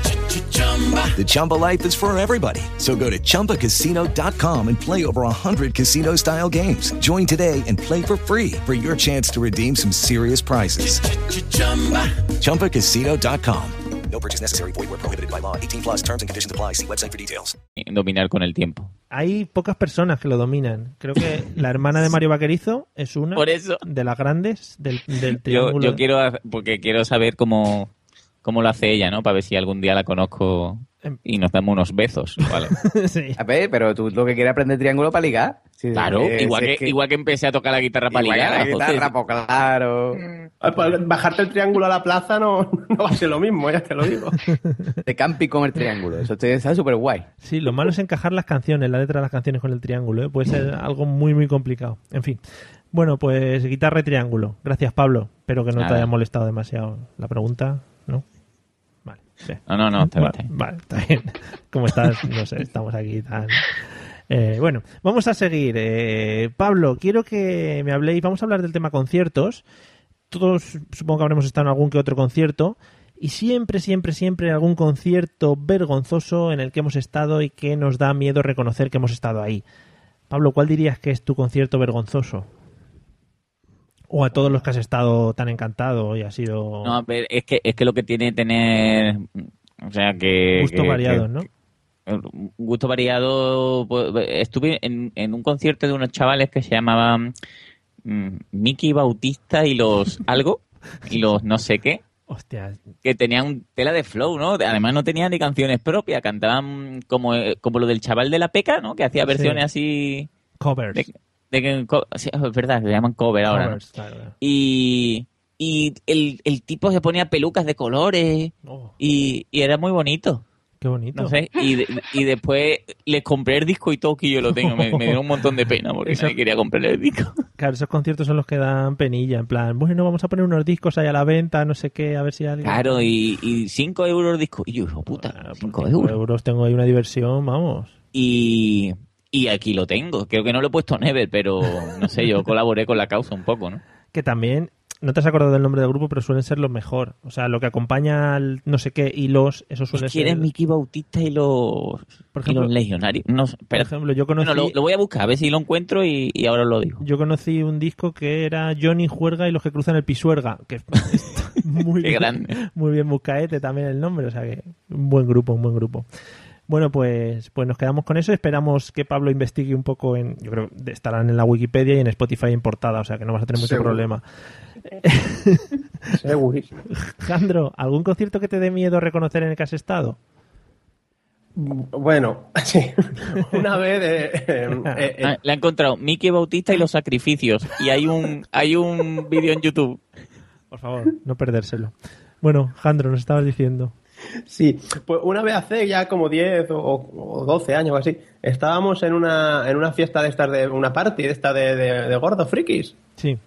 The Chumba life is for everybody. So go to ChumbaCasino.com and play over 100 casino-style games. Join today and play for free for your chance to redeem some serious prizes. ChumbaCasino.com. No purchase necessary. Void where prohibited by law. 18 plus terms and conditions apply. See website for details. Dominar con el tiempo. Hay pocas personas que lo dominan. Creo que la hermana de Mario Vaquerizo es una Por eso. de las grandes del, triángulo. yo quiero, porque quiero saber cómo, cómo lo hace ella, ¿no? Para ver si algún día la conozco Em. y nos damos unos besos, ¿vale? Sí. A ver, pero tú lo que quieres aprender triángulo para ligar. Sí, Claro, eh, igual, si que, es igual que empecé a tocar la guitarra para igual ligar. la guitarra, pues claro. Pues, Bajarte el triángulo a la plaza no, no va a ser lo mismo, ya te lo digo. De campi con el triángulo. Eso te- está súper guay. Sí, lo malo es encajar las canciones, la letra de las canciones con el triángulo. ¿eh? Puede ser algo muy, muy complicado. En fin. Bueno, pues guitarra y triángulo. Gracias, Pablo. Espero que no te haya molestado demasiado la pregunta. ¿No? Sí. No, no, no, está bien, Vale, vale, está bien. ¿Cómo estás? No sé, estamos aquí tan... Eh, bueno, vamos a seguir. Eh, Pablo, quiero que me habléis, vamos a hablar del tema conciertos. Todos supongo que habremos estado en algún que otro concierto. Y siempre, siempre, siempre algún concierto vergonzoso en el que hemos estado y que nos da miedo reconocer que hemos estado ahí. Pablo, ¿cuál dirías que es tu concierto vergonzoso? O a todos los que has estado tan encantado y ha sido No, pero es que, es que lo que tiene tener. O sea, que. gusto que- variado, que- ¿no? gusto variado. pues, Estuve en, en un concierto de unos chavales que se llamaban mm, Mickey Bautista y los algo y los no sé qué. Hostia, Que tenían tela de flow, ¿no? Además no tenían ni canciones propias, cantaban como, eh, como lo del chaval de la peca, ¿no? Que hacía versiones así covers. de, de que- sí, es verdad, se llaman cover ahora. Y, y el, el tipo se ponía pelucas de colores Oh, y, y era muy bonito. qué bonito. No sé, y, de- y después les compré el disco y todo que yo lo tengo. Me, me dio un montón de pena porque Eso- nadie quería comprar el disco. Claro, esos conciertos son los que dan penilla, en plan, bueno, vamos a poner unos discos ahí a la venta, no sé qué, a ver si alguien... Claro, y, y 5 euros el disco. Y yo, hijo puta, Claro, 5 por cinco euros. euros tengo ahí una diversión, vamos. Y, y aquí lo tengo. Creo que no lo he puesto Never, pero no sé, yo colaboré con la causa un poco, ¿no? Que también, no te has acordado del nombre del grupo, pero suelen ser los mejor. O sea, lo que acompaña al no sé qué y los, eso suele ser... Mickey Bautista y los, Por y ejemplo- los legionarios. No, Por ejemplo, yo conocí, Bueno, lo, lo voy a buscar, a ver si lo encuentro y, y ahora os lo digo. yo conocí un disco que era Johnny Juerga y los que cruzan el Pisuerga, que muy bien, grande. muy bien buscaete también el nombre, o sea que un buen grupo, un buen grupo. Bueno, pues, pues nos quedamos con eso. Esperamos que Pablo investigue un poco en. Yo creo que estarán en la Wikipedia y en Spotify en portada, o sea que no vas a tener mucho Seguro. problema. Segurísimo. Jandro, ¿algún concierto que te dé miedo reconocer en el que has estado? Bueno, sí. Una vez. eh, eh, eh, eh, Ah, la he encontrado Mickey Bautista y los sacrificios. Y hay un, hay un vídeo en YouTube. Por favor, no perdérselo. Bueno, Jandro, nos estabas diciendo. Sí, pues una vez hace ya como 10 o, o 12 años o así, estábamos en una, en una fiesta de estas, de una party de esta de, de, de gordos frikis. Sí.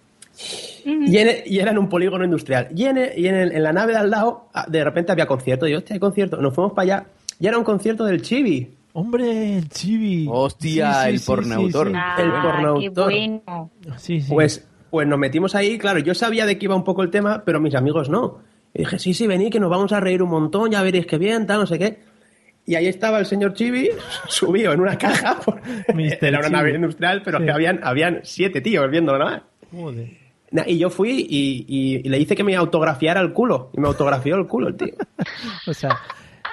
Y, en- y era en un polígono industrial. Y, en, y en, el- en la nave de al lado, ah, de repente había concierto. Y yo, hostia, hay concierto. Nos fuimos para allá. Y era un concierto del Chibi. ¡Hombre, el Chibi! Hostia, el pornautor. Sí, El Ah, pornautor. qué bueno. sí, sí. Pues, pues nos metimos ahí, claro, yo sabía de qué iba un poco el tema, pero mis amigos no. Y dije, sí, sí, vení, que nos vamos a reír un montón, ya veréis qué bien, tal, no sé qué. Y ahí estaba el señor Chibi, subido en una caja, por- Mr. era una nave industrial, pero Sí. que habían, habían siete tíos viéndolo nada más. Joder. Y yo fui y, y- y le hice que me autografiara el culo. Y me autografió el culo el tío. O sea,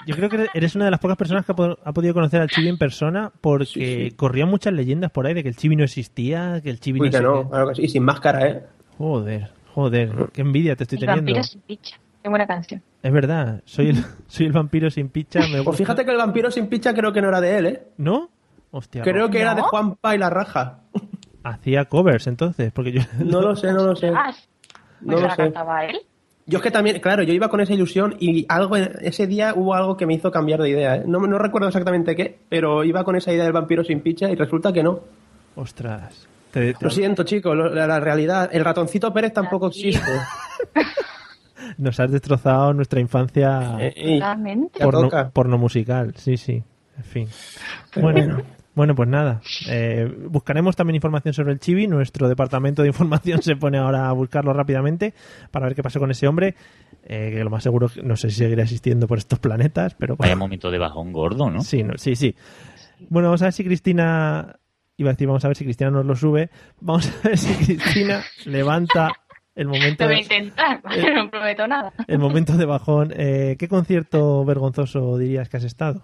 yo creo que eres una de las pocas personas que ha, po- ha podido conocer al Chibi en persona porque Sí, sí. corrían muchas leyendas por ahí de que el Chibi no existía, que el Chibi Uy, no que no, claro que sí, y sin máscara, ¿eh? Joder, joder, qué envidia te estoy El teniendo. vampiro sin picha. Buena canción. Es verdad, soy el, soy el vampiro sin picha. Me Pues fíjate que el vampiro sin picha creo que no era de él, ¿eh? ¿No? Hostia, Creo que era ¿No? de Juan Pa y la raja. hacía covers entonces, porque yo No lo sé, no lo sé. Ah, No pues lo la sé. cantaba él. Yo es que también, claro, yo iba con esa ilusión y algo en- ese día hubo algo que me hizo cambiar de idea. ¿eh? No, no recuerdo exactamente qué, pero iba con esa idea del vampiro sin picha y resulta que no. Ostras. Te- te- Lo siento, chicos, la, la realidad. El ratoncito Pérez tampoco existe. nos has destrozado nuestra infancia Eh, porno, toca. porno musical. Sí, sí. En fin. Bueno, bueno pues nada. Eh, buscaremos también información sobre el Chibi. Nuestro departamento de información se pone ahora a buscarlo rápidamente para ver qué pasó con ese hombre. Eh, que lo más seguro, que- no sé si seguirá existiendo por estos planetas, pero Vaya momento de bajón gordo, ¿no? Sí, no, sí, sí. Bueno, vamos a ver si Cristina. Iba a decir, vamos a ver si Cristina nos lo sube. Vamos a ver si Cristina levanta el momento Lo voy a de, intentar, pero no prometo nada. el momento de bajón. Eh, ¿Qué concierto vergonzoso dirías que has estado?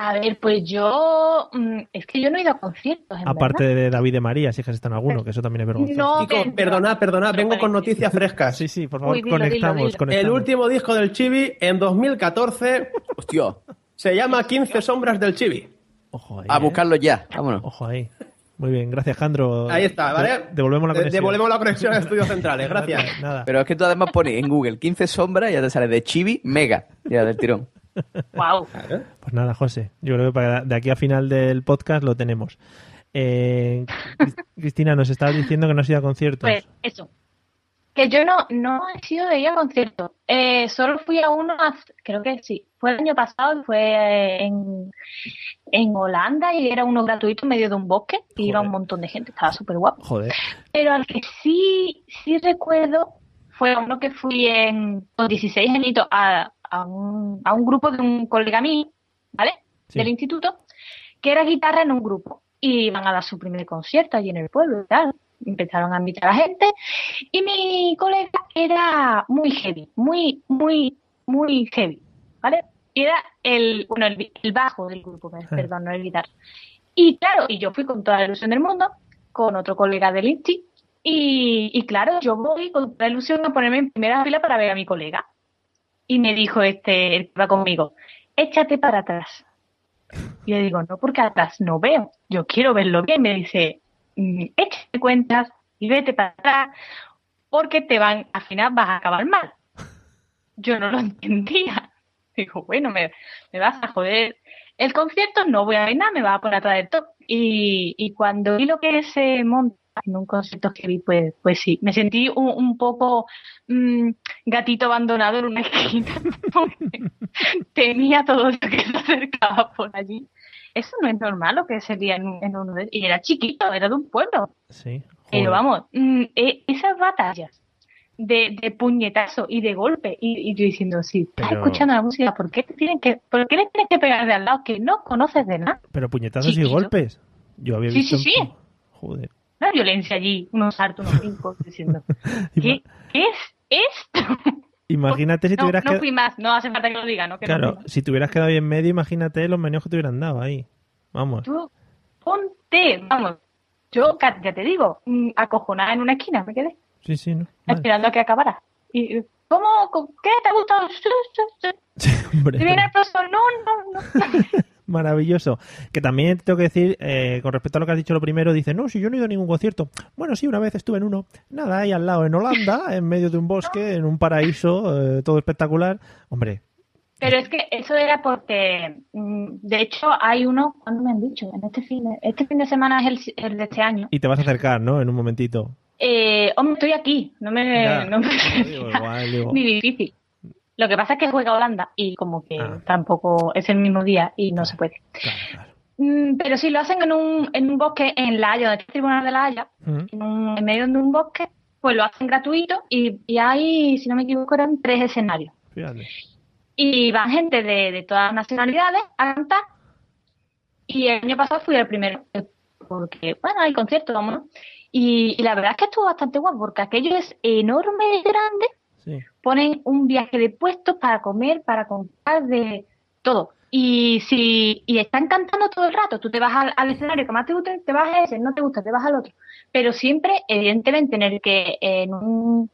A ver, pues yo. mm, Es que yo no he ido a conciertos. en Aparte verdad. de David de María, si es que has estado en alguno, que eso también es vergonzoso. No, Chicos, pero- perdonad, perdonad, vengo con noticias frescas. Sí, sí, por favor, Uy, dilo, dilo, conectamos, dilo. conectamos. El último disco del Chibi en 2014 Hostia. se llama 15 sombras del Chibi. Ojo ahí. A eh. buscarlo ya. Vámonos. Ojo ahí. Muy bien, gracias, Jandro. Ahí está, ¿vale? De- Devolvemos la conexión. Devolvemos la conexión a Estudios Centrales, gracias. Nada. Pero es que tú además pones en Google 15 sombras y ya te sale de Chibi Mega. Ya del tirón. Wow. Pues nada, José. Yo creo que para de aquí a final del podcast lo tenemos. Eh, Cris- Cristina, nos estabas diciendo que no has ido a conciertos. Pues eso. Que yo no, no he sido de ir a conciertos. Eh, solo fui a uno, hace- creo que sí, fue el año pasado, fue eh, en, en Holanda y era uno gratuito en medio de un bosque y iba un montón de gente, estaba súper guapo. Joder. Pero al que sí, sí recuerdo fue uno que fui en, con 16 añitos a, a, un, a un grupo de un colega mío, ¿vale? Sí. Del instituto, que era guitarra en un grupo. Y iban a dar su primer concierto allí en el pueblo y tal. Empezaron a invitar a la gente. Y mi colega era muy heavy, muy, muy, muy heavy, ¿vale? Y era el, bueno, el, bajo del grupo, Ah. perdón, no el guitarra. Y claro, y yo fui con toda la ilusión del mundo, con otro colega del INSTI, y, y claro, yo voy con toda la ilusión a ponerme en primera fila para ver a mi colega. Y me dijo este, el que va conmigo, échate para atrás. Y le digo, no, porque atrás no veo, yo quiero verlo bien. Me dice, "Mm, échate cuentas y vete para atrás, porque te van, al final vas a acabar mal. Yo no lo entendía. Digo, bueno, me, me vas a joder el concierto, no voy a ver nada, me vas a poner atrás del top. Y, y cuando vi lo que se monta en un concierto que vi, pues, pues sí, me sentí un, un poco mm, gatito abandonado en una esquina, porque tenía todo lo que se acercaba por allí. Eso no es normal lo que sería en, un- en uno de Y era chiquito, era de un pueblo. Sí. Pero vamos, mm, e- esas batallas de, de puñetazo y de golpe, y, y yo diciendo, si estás Pero- escuchando la música, ¿por qué, te tienen que, ¿por qué le tienes que pegar de al lado que no conoces de nada? Pero puñetazos y golpes. Yo había Sí, visto. sí. Joder. Una violencia allí, unos saltos, unos brincos, diciendo, ¿qué, qué es esto? Imagínate si no, hubieras no quedado. fui más, no hace falta que lo diga, ¿no? Que no Claro, más. si te hubieras quedado ahí en medio, imagínate los meneos que te hubieran dado ahí. Vamos. Tú ponte, vamos, yo ya te digo, mm, acojonada en una esquina me quedé, Sí, sí, ¿no? Vale. esperando a que acabara. Y, ¿cómo? ¿Con ¿Qué te ha gustado? Sí. Hombre, viene el profesor, no, no, no. Maravilloso. Que también tengo que decir, eh, con respecto a lo que has dicho lo primero, dice, no, si yo no he ido a ningún concierto. Bueno, sí, una vez estuve en uno. Nada, ahí al lado, en Holanda, en medio de un bosque, en un paraíso, eh, todo espectacular. Hombre, Pero es que eso era porque, mm, de hecho, hay uno, ¿cuándo me han dicho? En este fin de, este fin de semana es el, el de este año. y te vas a acercar, ¿no? En un momentito. Eh, hombre, estoy aquí, no me, Ya. no me Digo, igual, digo. ni difícil. Lo que pasa es que juega Holanda y como que Ah. tampoco es el mismo día y no se puede. Mm, Pero si lo hacen en un, en un bosque en La Haya, está el Tribunal de La Haya, Mm. en, un- en medio de un bosque, pues lo hacen gratuito y, y hay, si no me equivoco, eran tres escenarios. Fíjate. Y van gente de, de todas las nacionalidades a cantar. Y el año pasado fui el primero, porque, bueno, hay concierto, vámonos. Y, y la verdad es que estuvo bastante guapo, porque aquello es enorme y grande. Sí. Ponen un viaje de puestos para comer, para comprar, de todo. Y si y están cantando todo el rato, tú te vas al, al escenario que más te gusta, te vas a ese, no te gusta, te vas al otro. Pero siempre, evidentemente, en el que en un,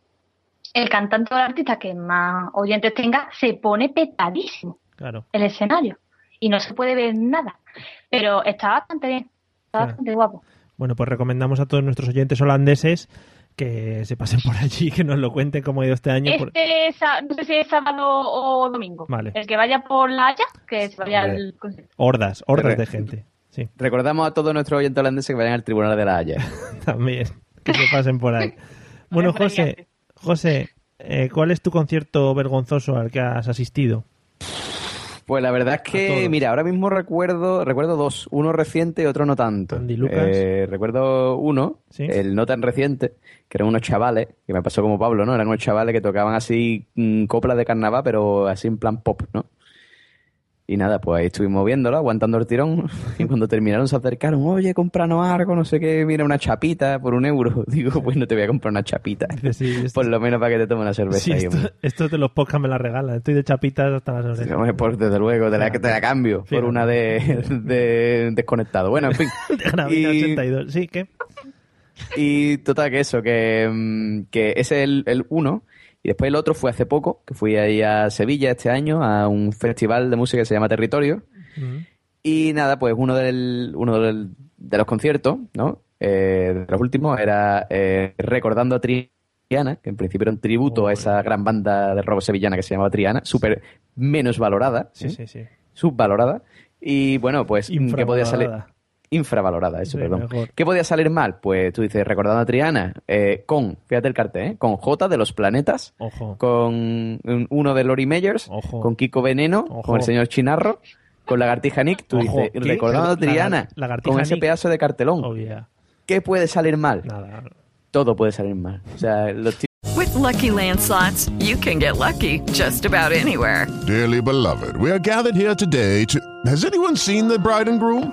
el cantante o el artista que más oyentes tenga, se pone petadísimo Claro. el escenario y no se puede ver nada. Pero está bastante bien, está Claro. bastante guapo. Bueno, pues recomendamos a todos nuestros oyentes holandeses que se pasen por allí, que nos lo cuenten cómo ha ido este año. por- Este, no sé si es sábado o domingo. Vale. El que vaya por la Haya, que se vaya Hombre. al concierto. Hordas, hordas de gente. Sí. Recordamos a todos nuestros oyentes holandeses que vayan al Tribunal de la Haya. También, que se pasen por ahí. Bueno, José, José, eh, ¿cuál es tu concierto vergonzoso al que has asistido? Pues la verdad es que, mira, ahora mismo recuerdo recuerdo dos, uno reciente y otro no tanto. Lucas. Eh, recuerdo uno, Sí. el no tan reciente, que eran unos chavales, que me pasó como Pablo, ¿no? Eran unos chavales que tocaban así mm, coplas de carnaval, pero así en plan pop, ¿no? Y nada, pues ahí estuvimos viéndolo, aguantando el tirón, y cuando terminaron se acercaron, oye, cómpranos algo, no sé qué, mira, una chapita por un euro. Digo, pues no te voy a comprar una chapita. Por lo menos para que te tome una cerveza Sí, esto, esto de los podcasts me la regalan. Estoy de chapitas hasta las orejas. Hombre, Pues desde luego, te la, te la cambio por una de, de desconectado. Bueno, en fin. De Gravina 82. Sí, ¿qué? Y total, que eso, que, mm, que ese es el, el uno. Y después el otro fue hace poco, que fui ahí a Sevilla este año, a un festival de música que se llama Territorio. Y nada, pues uno, del, uno del- de los conciertos, ¿no? Eh, de los últimos era eh, recordando a Triana, que en principio era un tributo a esa gran banda de robo sevillana que se llamaba Triana, súper menos valorada, Sí, sí, sí. subvalorada. Y bueno, pues, ¿qué podía salir? Infravalorada. Eso, Sí, perdón. mejor. ¿Qué podía salir mal? Pues tú dices, recordando a Triana, eh, con, fíjate el cartel, ¿eh? con J de los planetas, Ojo. con un- uno de Lori Meyers, con Kiko Veneno, con el señor Chinarro, con Lagartija Nick, tú Ojo, dices, ¿qué? recordando a Triana, Lagartija con ese Nick. pedazo de cartelón. Oh, yeah. ¿Qué puede salir mal? Nada. Todo puede salir mal. O sea, los With Lucky Land slots, you can get lucky just about anywhere. Dearly beloved, we are gathered here today to. Has anyone seen the bride and groom?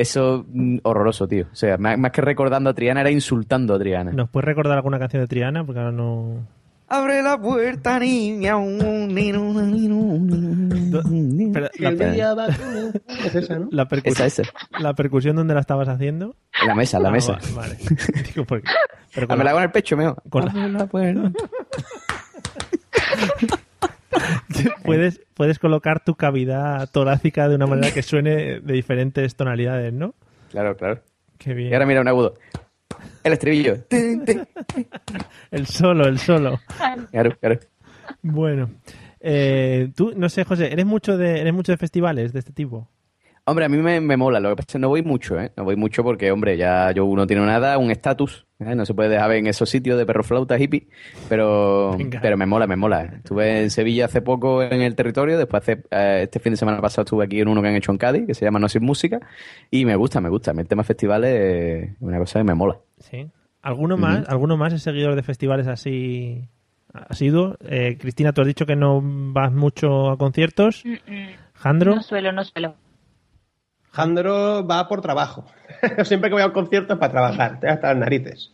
Eso, mm, horroroso, tío. O sea, más, que recordando a Triana, era insultando a Triana. ¿Nos puedes recordar alguna canción de Triana? Porque ahora no. Abre la puerta, niña. Pero va como- Es esa, ¿no? La, percus- Esa, esa. la percusión, ¿dónde la estabas haciendo? En la mesa, en la Ah, mesa. va- Vale. Digo, porque- pero Ah, me la hago en el pecho, meo. con la- Abre la puerta. puedes, puedes colocar tu cavidad torácica de una manera que suene de diferentes tonalidades, ¿no? Claro, claro. Qué bien. Y ahora mira un agudo. El estribillo. El solo, el solo. Claro, claro. Bueno. Eh, tú, no sé, José, ¿eres mucho de, eres mucho de festivales de este tipo? Hombre, a mí me, me mola. Lo que pasa es que no voy mucho, ¿eh? No voy mucho porque, hombre, ya yo uno tiene una edad, un estatus. ¿eh? No se puede dejar ver en esos sitios de perro flauta hippie. Pero, Venga. pero me mola, me mola. Estuve en Sevilla hace poco en el territorio. Después, hace, eh, este fin de semana pasado, estuve aquí en uno que han hecho en Cádiz, que se llama No Sin Música. Y me gusta, me gusta. El tema festivales es una cosa que me mola. Sí. ¿Alguno más? ¿Alguno más es seguidor de festivales así asiduo? Eh, Cristina, tú has dicho que no vas mucho a conciertos. Jandro. No suelo, no suelo. Jandro va por trabajo. Siempre que voy a un concierto es para trabajar. Estoy hasta las narices.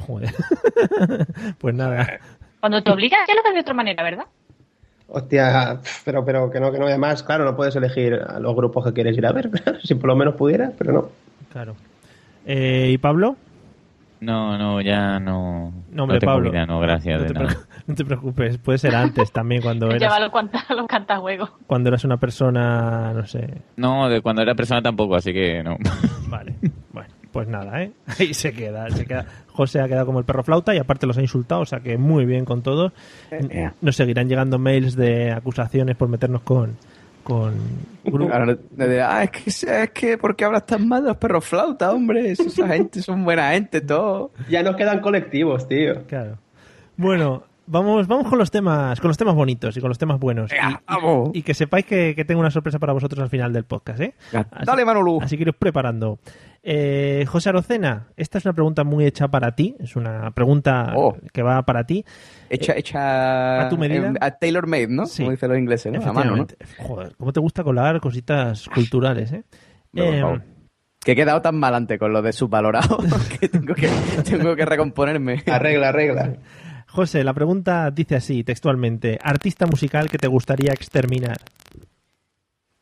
Joder. pues nada. Cuando te obligas, ya lo haces de otra manera, ¿verdad? Hostia, pero, pero que no, que no. Además, claro, no puedes elegir a los grupos que quieres ir a ver. si por lo menos pudieras, pero no. Claro. Eh, ¿Y Pablo? No, no, ya no. No, hombre, tengo Pablo. vida, no, gracias. No de te, nada. no te preocupes, puede ser antes también, cuando eras, Llévalo cuanta, los cantajuegos. cuando eras una persona, no sé. No, de cuando era persona tampoco, así que no. Vale, bueno, pues nada, ¿eh? Ahí se queda, se queda. José ha quedado como el perro flauta y aparte los ha insultado, o sea que muy bien con todo. Eh, Nos seguirán llegando mails de acusaciones por meternos con... con ah, es que, es que, ¿por qué hablas tan mal de los perros flauta, hombre? Esa gente son buena gente, todo. Ya nos quedan colectivos, tío. Claro. Bueno, vamos, vamos con los temas, con los temas bonitos y con los temas buenos. Y- y, vamos. y que sepáis que, que tengo una sorpresa para vosotros al final del podcast, ¿eh? Así- Dale, Manolo. Así que iros preparando. Eh, José Arocena, esta es una pregunta muy hecha para ti. Es una pregunta Oh. que va para ti. Hecha, hecha ¿A tu medida? a tailor made, ¿no? Sí. Como dicen los ingleses, ¿no? A mano, ¿no? Joder, ¿cómo te gusta colar cositas culturales, eh? No, Eh. Que he quedado tan mal antes con lo de subvalorado que tengo que, tengo que recomponerme. Arregla, arregla. José, la pregunta dice así, textualmente. Artista musical que te gustaría exterminar.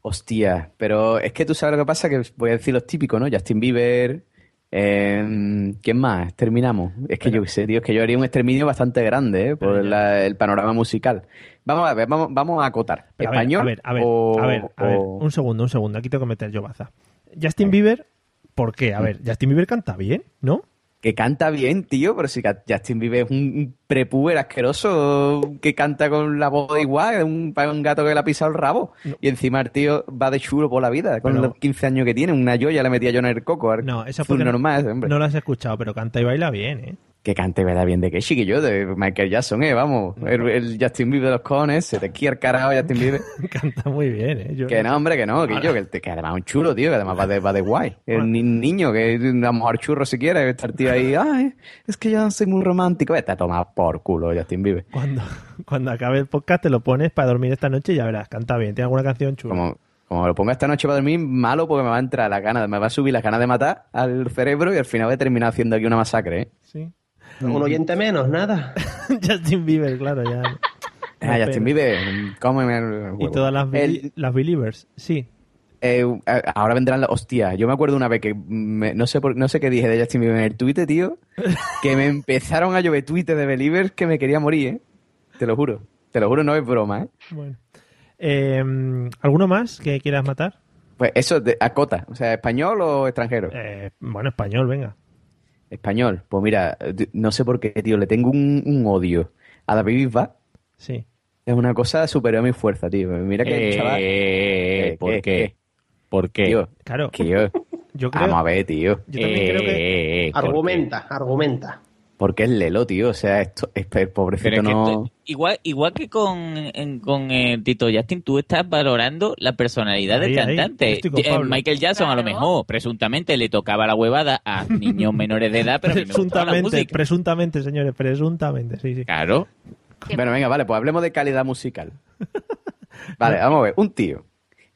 Hostia, pero es que tú sabes lo que pasa, que voy a decir los típicos, ¿no? Justin Bieber, eh, ¿quién más? Terminamos. Es que yo qué sé, tío, es que yo haría un exterminio bastante grande, ¿eh? Por la- el panorama musical. Vamos a ver, vamos, vamos a acotar. Pero ¿Español a ver, a ver, o- a ver, a ver, o- un segundo, un segundo. Aquí tengo que meter yo baza. Justin Bieber, ¿por qué? A ver, Justin Bieber canta bien, ¿no? Que canta bien, tío, pero si Justin Bieber es un, prepuber asqueroso que canta con la voz igual, un, un gato que le ha pisado el rabo. Y encima el tío va de chulo por la vida, con Pero- los 15 años que tiene, una joya le metía yo en el coco. al No, esa no- normal, hombre. No lo has escuchado, pero canta y baila bien, ¿eh? Que cante verdad bien de qué chiquillo, de Michael Jackson, eh, vamos. El, el Justin Bieber de los cojones, se te quiere el carajo Justin Bieber. canta muy bien, ¿eh? Yo- que no, hombre, que no, que yo, que, que además es un chulo, tío, que además va de, va de guay. El ni- niño, que a lo mejor churro si quiere, estar tío ahí, ay, es que yo soy muy romántico. Vete a tomar por culo, Justin Bieber. Cuando, cuando acabe el podcast te lo pones para dormir esta noche y ya verás, canta bien. Tiene alguna canción chula. Como, como lo ponga esta noche para dormir, malo porque me va a entrar la gana, me va a subir la ganas de matar al cerebro y al final voy a terminar haciendo aquí una masacre, ¿eh? Sí. Un oyente menos, nada. Justin Bieber, claro, ya. Ah, Justin. Bieber, cómeme el huevo. Y todas las, El- las Believers, sí. Eh, ahora vendrán las hostia. Yo me acuerdo una vez que me- no sé por, no sé qué dije de Justin Bieber en el Twitter, tío, que me empezaron a llover tweets de Believers que me quería morir, ¿eh? Te lo juro. Te lo juro, no es broma, ¿eh? Bueno. Eh, ¿Alguno más que quieras matar? Pues eso, de, acota. O sea, ¿español o extranjero? Eh, bueno, español, venga. Español. Pues mira, no sé por qué, tío, le tengo un, un odio a David Bisbal. Sí. Es una cosa superior a mi fuerza, tío. Mira que Eh, chaval... eh, ¿por qué? ¿Por qué? Tío, Claro. tío. Yo creo- Vamos a ver, tío. Yo también creo que... Eh, eh, ¿por qué? Argumenta, argumenta. Porque es Lelo, tío. O sea, esto, es, el pobrecito Pero es que no... igual, igual que con, en- con eh, Tito Justin, tú estás valorando la personalidad Ahí, del ahí, cantante. Eh. Michael Jackson a lo mejor, presuntamente, le tocaba la huevada a niños menores de edad, pero me Presuntamente, música. presuntamente, señores, presuntamente, sí, sí. Claro. Bueno, venga, vale, pues hablemos de calidad musical. Vale, vamos a ver. Un tío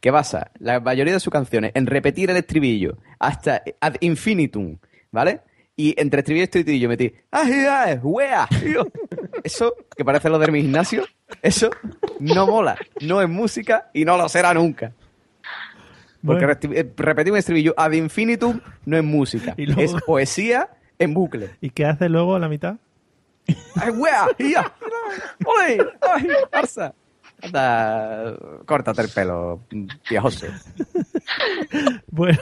que basa la mayoría de sus canciones en repetir el estribillo hasta ad infinitum, ¿vale? Y entre estribillo y estribillo metí ¡Ay, ay, wea! tío". Eso, que parece lo de mi gimnasio, eso no mola. No es música y no lo será nunca. Porque Bueno. eh, repetir un estribillo ad infinitum no es música. Y luego- Es poesía en bucle. ¿Y qué hace luego a la mitad? ¡Ay, wea! ¡Ya! ¡Ole! ¡Ay, Barça! Anda, córtate el pelo, viejoso. Bueno,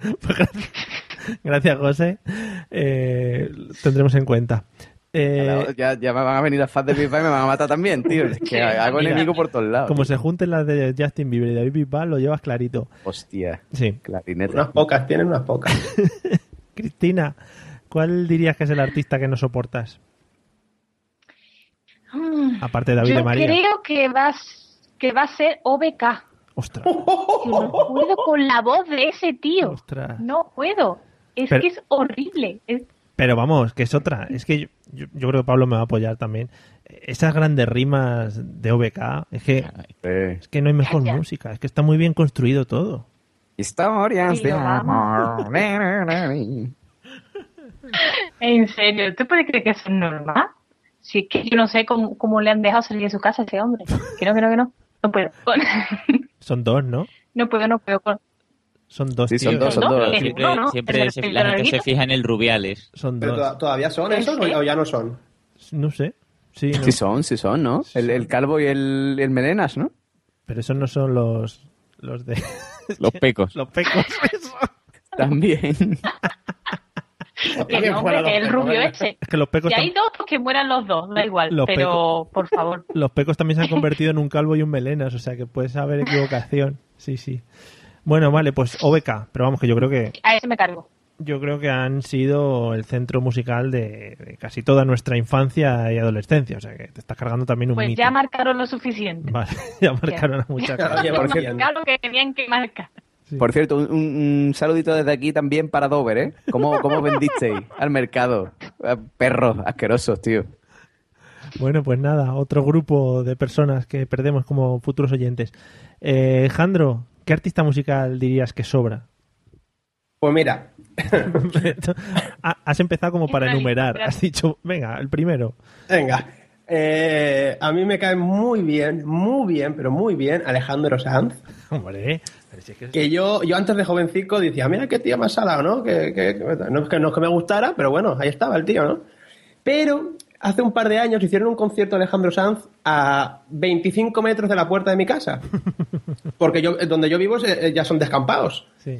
pues gracias, gracias, José. Eh, tendremos en cuenta. Eh, Ya, ya me van a venir las fans de Big Bang y me van a matar también, tío. Es que hago enemigo por todos lados. como se junten las de Justin Bieber y David Bisbal, lo llevas clarito. Hostia, Sí. clarinete. Unas pocas, tienen unas pocas. Cristina, ¿cuál dirías que es el artista que no soportas? Mm, Aparte de David Yo de María. creo que va, que va a ser OBK. Ostras, Yo no puedo con la voz de ese tío. ostras. No puedo. Es Pero- que es horrible. Es- Pero vamos, que es otra. Es que yo, yo- yo creo que Pablo me va a apoyar también. Esas grandes rimas de OBK, es que, Eh, es que no hay mejor Gracias. música. Es que está muy bien construido todo. Historias Sí, de amor. En serio, ¿tú puedes creer que eso es normal? Si es que yo no sé cómo, cómo le han dejado salir de su casa a ese hombre. Que no, que no, que no. No puedo. Son dos, ¿no? No puedo, no puedo. con- Son dos, Sí, son dos, son dos. Siempre, no, no, siempre pero se- la gente se larguito. fija en el Rubiales. Son Pero dos. to- ¿Todavía son Pues esos sí. o ya no son? No sé. Sí, no. Sí son, sí son, ¿no? El, el calvo y el, el melenas, ¿no? Pero esos no son los, los de... Los pecos. los pecos. También. Que no, hombre, que los el rubio pecos, ese. Es que los pecos, Si hay dos, pues que mueran los dos, da igual. Los pero, por favor. los pecos también se han convertido en un calvo y un melenas, o sea que puedes haber equivocación. Sí, sí. Bueno, vale, pues OBK, pero vamos que yo creo que A ese me cargo. yo creo que han sido el centro musical de, de casi toda nuestra infancia y adolescencia, o sea que te estás cargando también un Pues mito. ya marcaron lo suficiente. Vale, ya marcaron a cosas. ya Por marcaron. lo que tenían que marcar. Por cierto, un, un- un saludito desde aquí también para Dover, ¿eh? ¿Cómo, cómo vendisteis al mercado? Perros asquerosos, tío. Bueno, pues nada, otro grupo de personas que perdemos como futuros oyentes. Eh, Jandro, ¿qué artista musical dirías que sobra? Pues mira, Ha- Has empezado como para enumerar. Has dicho, venga, el primero. venga. eh, a mí me cae muy bien, muy bien, pero muy bien Alejandro Sanz. Hombre, pero si es que- Que yo, yo antes de jovencico decía, mira qué tío más salado, ¿no? Que, que- que- no, es que no es que me gustara, pero bueno, ahí estaba el tío, ¿no? Pero hace un par de años hicieron un concierto de Alejandro Sanz a 25 metros de la puerta de mi casa. Porque yo, donde yo vivo eh, ya son descampados. Sí.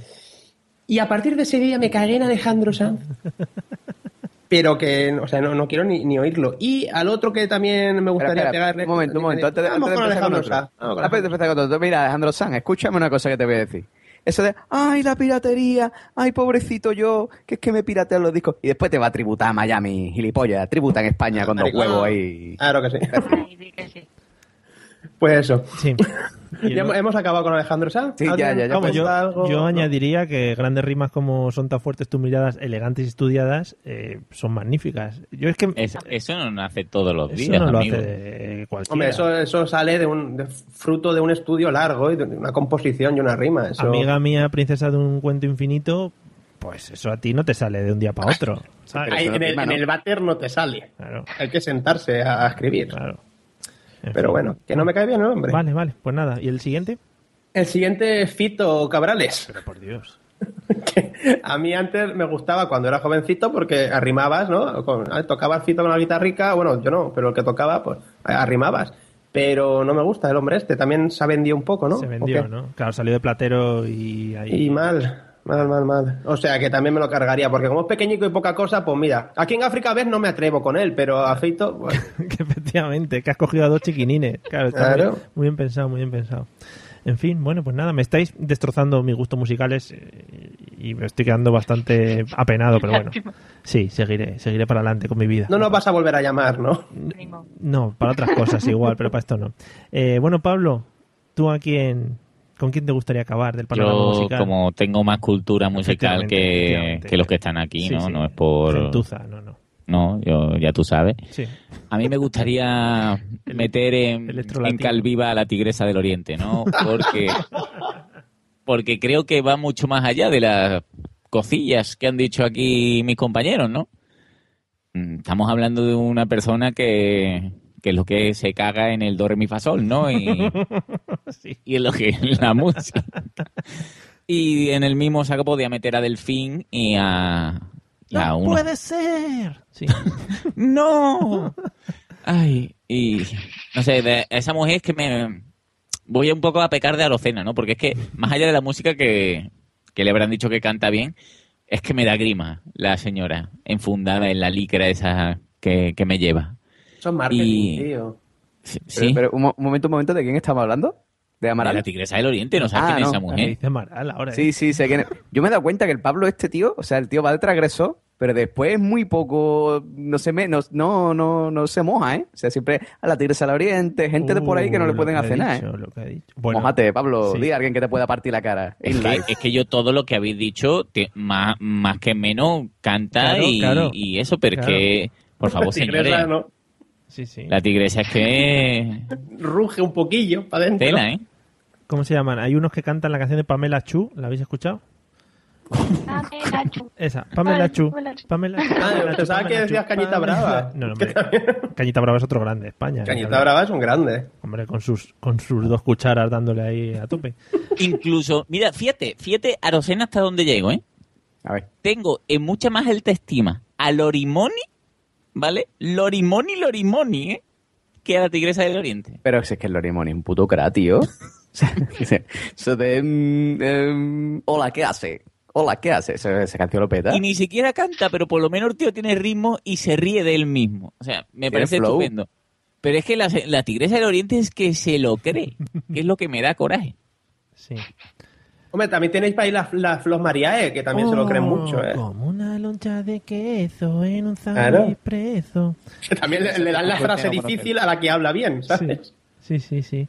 Y a partir de ese día me cagué en Alejandro Sanz. Pero que, o sea, no, no quiero ni, ni oírlo. Y al otro que también me gustaría Espera, espera, pegarle. Un momento, un momento. Antes de, Vamos antes de con empezar con Alejandro otro. Sanz. Vamos con. Mira, Alejandro Sanz, escúchame una cosa que te voy a decir. Eso de, ay, la piratería, ay, pobrecito yo, que es que me piratean los discos. Y después te va a tributar a Miami, gilipollas. Tributa en España con dos huevos ahí. Claro que sí. Pues eso. Sí. Ya hemos, hemos acabado con Alejandro Sanz. Sí, ya, ya, ya. Vamos, yo, ¿Apunta algo? yo No. añadiría que grandes rimas como son tan fuertes tus miradas, elegantes y estudiadas, eh, son magníficas. Yo es que Es- eso no nace todos los eso días, no lo amigo. hace cualquiera. Hombre, eso, eso sale de un de fruto de un estudio largo y de una composición y una rima. Eso... Amiga mía, princesa de un cuento infinito, pues eso a ti no te sale de un día para otro. ¿sabes? Ahí en, el, en el váter no te sale. Claro. Hay que sentarse a, a escribir. Claro. En Pero fin. bueno, que no me cae bien el hombre. Vale, vale, pues nada. ¿Y el siguiente? El siguiente es Fito Cabrales. Pero por Dios. A mí antes me gustaba cuando era jovencito porque arrimabas, ¿no? Con, ah, tocabas Fito con la guitarrica, bueno, yo no, pero el que tocaba, pues arrimabas. Pero no me gusta el hombre este, también se ha vendido un poco, ¿no? Se ¿O vendió? ¿no? Claro, salió de platero y ahí. Y mal, mal, mal, mal. O sea que también me lo cargaría, porque como es pequeñico y poca cosa, pues mira, aquí en África a ver no me atrevo con él, pero a que efectivamente, que has cogido a dos chiquinines. Claro, está Claro. Muy, muy bien pensado, muy bien pensado. En fin, bueno, pues nada, me estáis destrozando mis gustos musicales eh, y me estoy quedando bastante apenado, pero bueno. Sí, seguiré, seguiré para adelante con mi vida. no nos vas a volver a llamar, ¿no? No, para otras cosas igual, pero para esto no. Eh, bueno, Pablo, ¿tú a quién, con quién te gustaría acabar del panorama Yo, musical? como tengo más cultura musical que, que los que están aquí, Sí, ¿no? sí. No es por... Gentuza, no, no. No, yo, ya tú sabes. Sí. A mí me gustaría meter en, en calviva a la tigresa del oriente, ¿no? Porque, porque creo que va mucho más allá de las cosillas que han dicho aquí mis compañeros, ¿no? Mm, Estamos hablando de una persona que, que es lo que se caga en el do, re, mi, fa, sol, ¿no? Y, y en lo que es la música. Y en el mismo saco podía meter a Delfín y a, y a ¡No uno- puede ser! Sí. ¡No! Ay, y no sé, de esa mujer es que me voy un poco a pecar de Arocena, ¿no? Porque es que más allá de la música que, que le habrán dicho que canta bien, es que me da grima la señora enfundada en la licra esa que, que me lleva. Son marketing, Y- tío. Sí, Pero, pero, un, mo- un momento, un momento, ¿de quién estamos hablando? ¿De de Amaral? la tigresa del oriente, ¿no sabes Ah, quién es esa mujer? dice Amaral ahora. ¿eh? Sí, sí, sé quién es. Yo me he dado cuenta que el Pablo, este tío, o sea, el tío va de transgresor, pero después es muy poco, no se, me, no, no, no, no se moja, ¿eh? O sea, siempre a la tigresa del oriente, gente de por ahí que no le pueden hacer ha nada, ¿eh? dicho, lo que ha dicho. Bueno, Mójate, Pablo, sí. di a alguien que te pueda partir la cara. Es que, es yo todo lo que habéis dicho, te- más, más que menos, canta Claro, y, claro. y eso, pero Claro. es que, por favor, Tigresa, señores, ¿no? Sí, sí. la tigresa es que Ruge un poquillo para adentro. tela, ¿eh? ¿Cómo se llaman? Hay unos que cantan la canción de Pamela Chu, ¿la habéis escuchado? Esa, Pamela Chu. Pamela Chu. Ah, Pamela Chu, pensaba que Pamela decías Chu, Cañita Pamela- Brava. No, no, hombre. Cañita Brava es otro grande de España. Cañita Brava es un grande. Hombre, con sus, con sus dos cucharas dándole ahí a tope. Incluso, mira, fíjate, fíjate, Arocena hasta dónde llego, ¿eh? A ver. Tengo en mucha más alta estima a Lorimoni, ¿vale? Lorimoni, Lorimoni, ¿eh? Que a la tigresa del oriente. Pero si es que el Lorimoni es un puto cra, tío. O sea, Eso de... mm, em, Hola, ¿qué hace? Hola, ¿qué hace? Esa, esa canción lo peta. Y ni siquiera canta, pero por lo menos el tío tiene ritmo y se ríe de él mismo. O sea, me parece flow. estupendo. Pero es que la, la tigresa del oriente es que se lo cree, que es lo que me da coraje. Sí. Hombre, también tenéis para ahí las la Flos Mariae, que también se lo creen mucho, ¿eh? Como una loncha de queso en un Claro. preso. Que también le, le dan la frase difícil a la que habla bien, ¿sabes? Sí, sí, sí.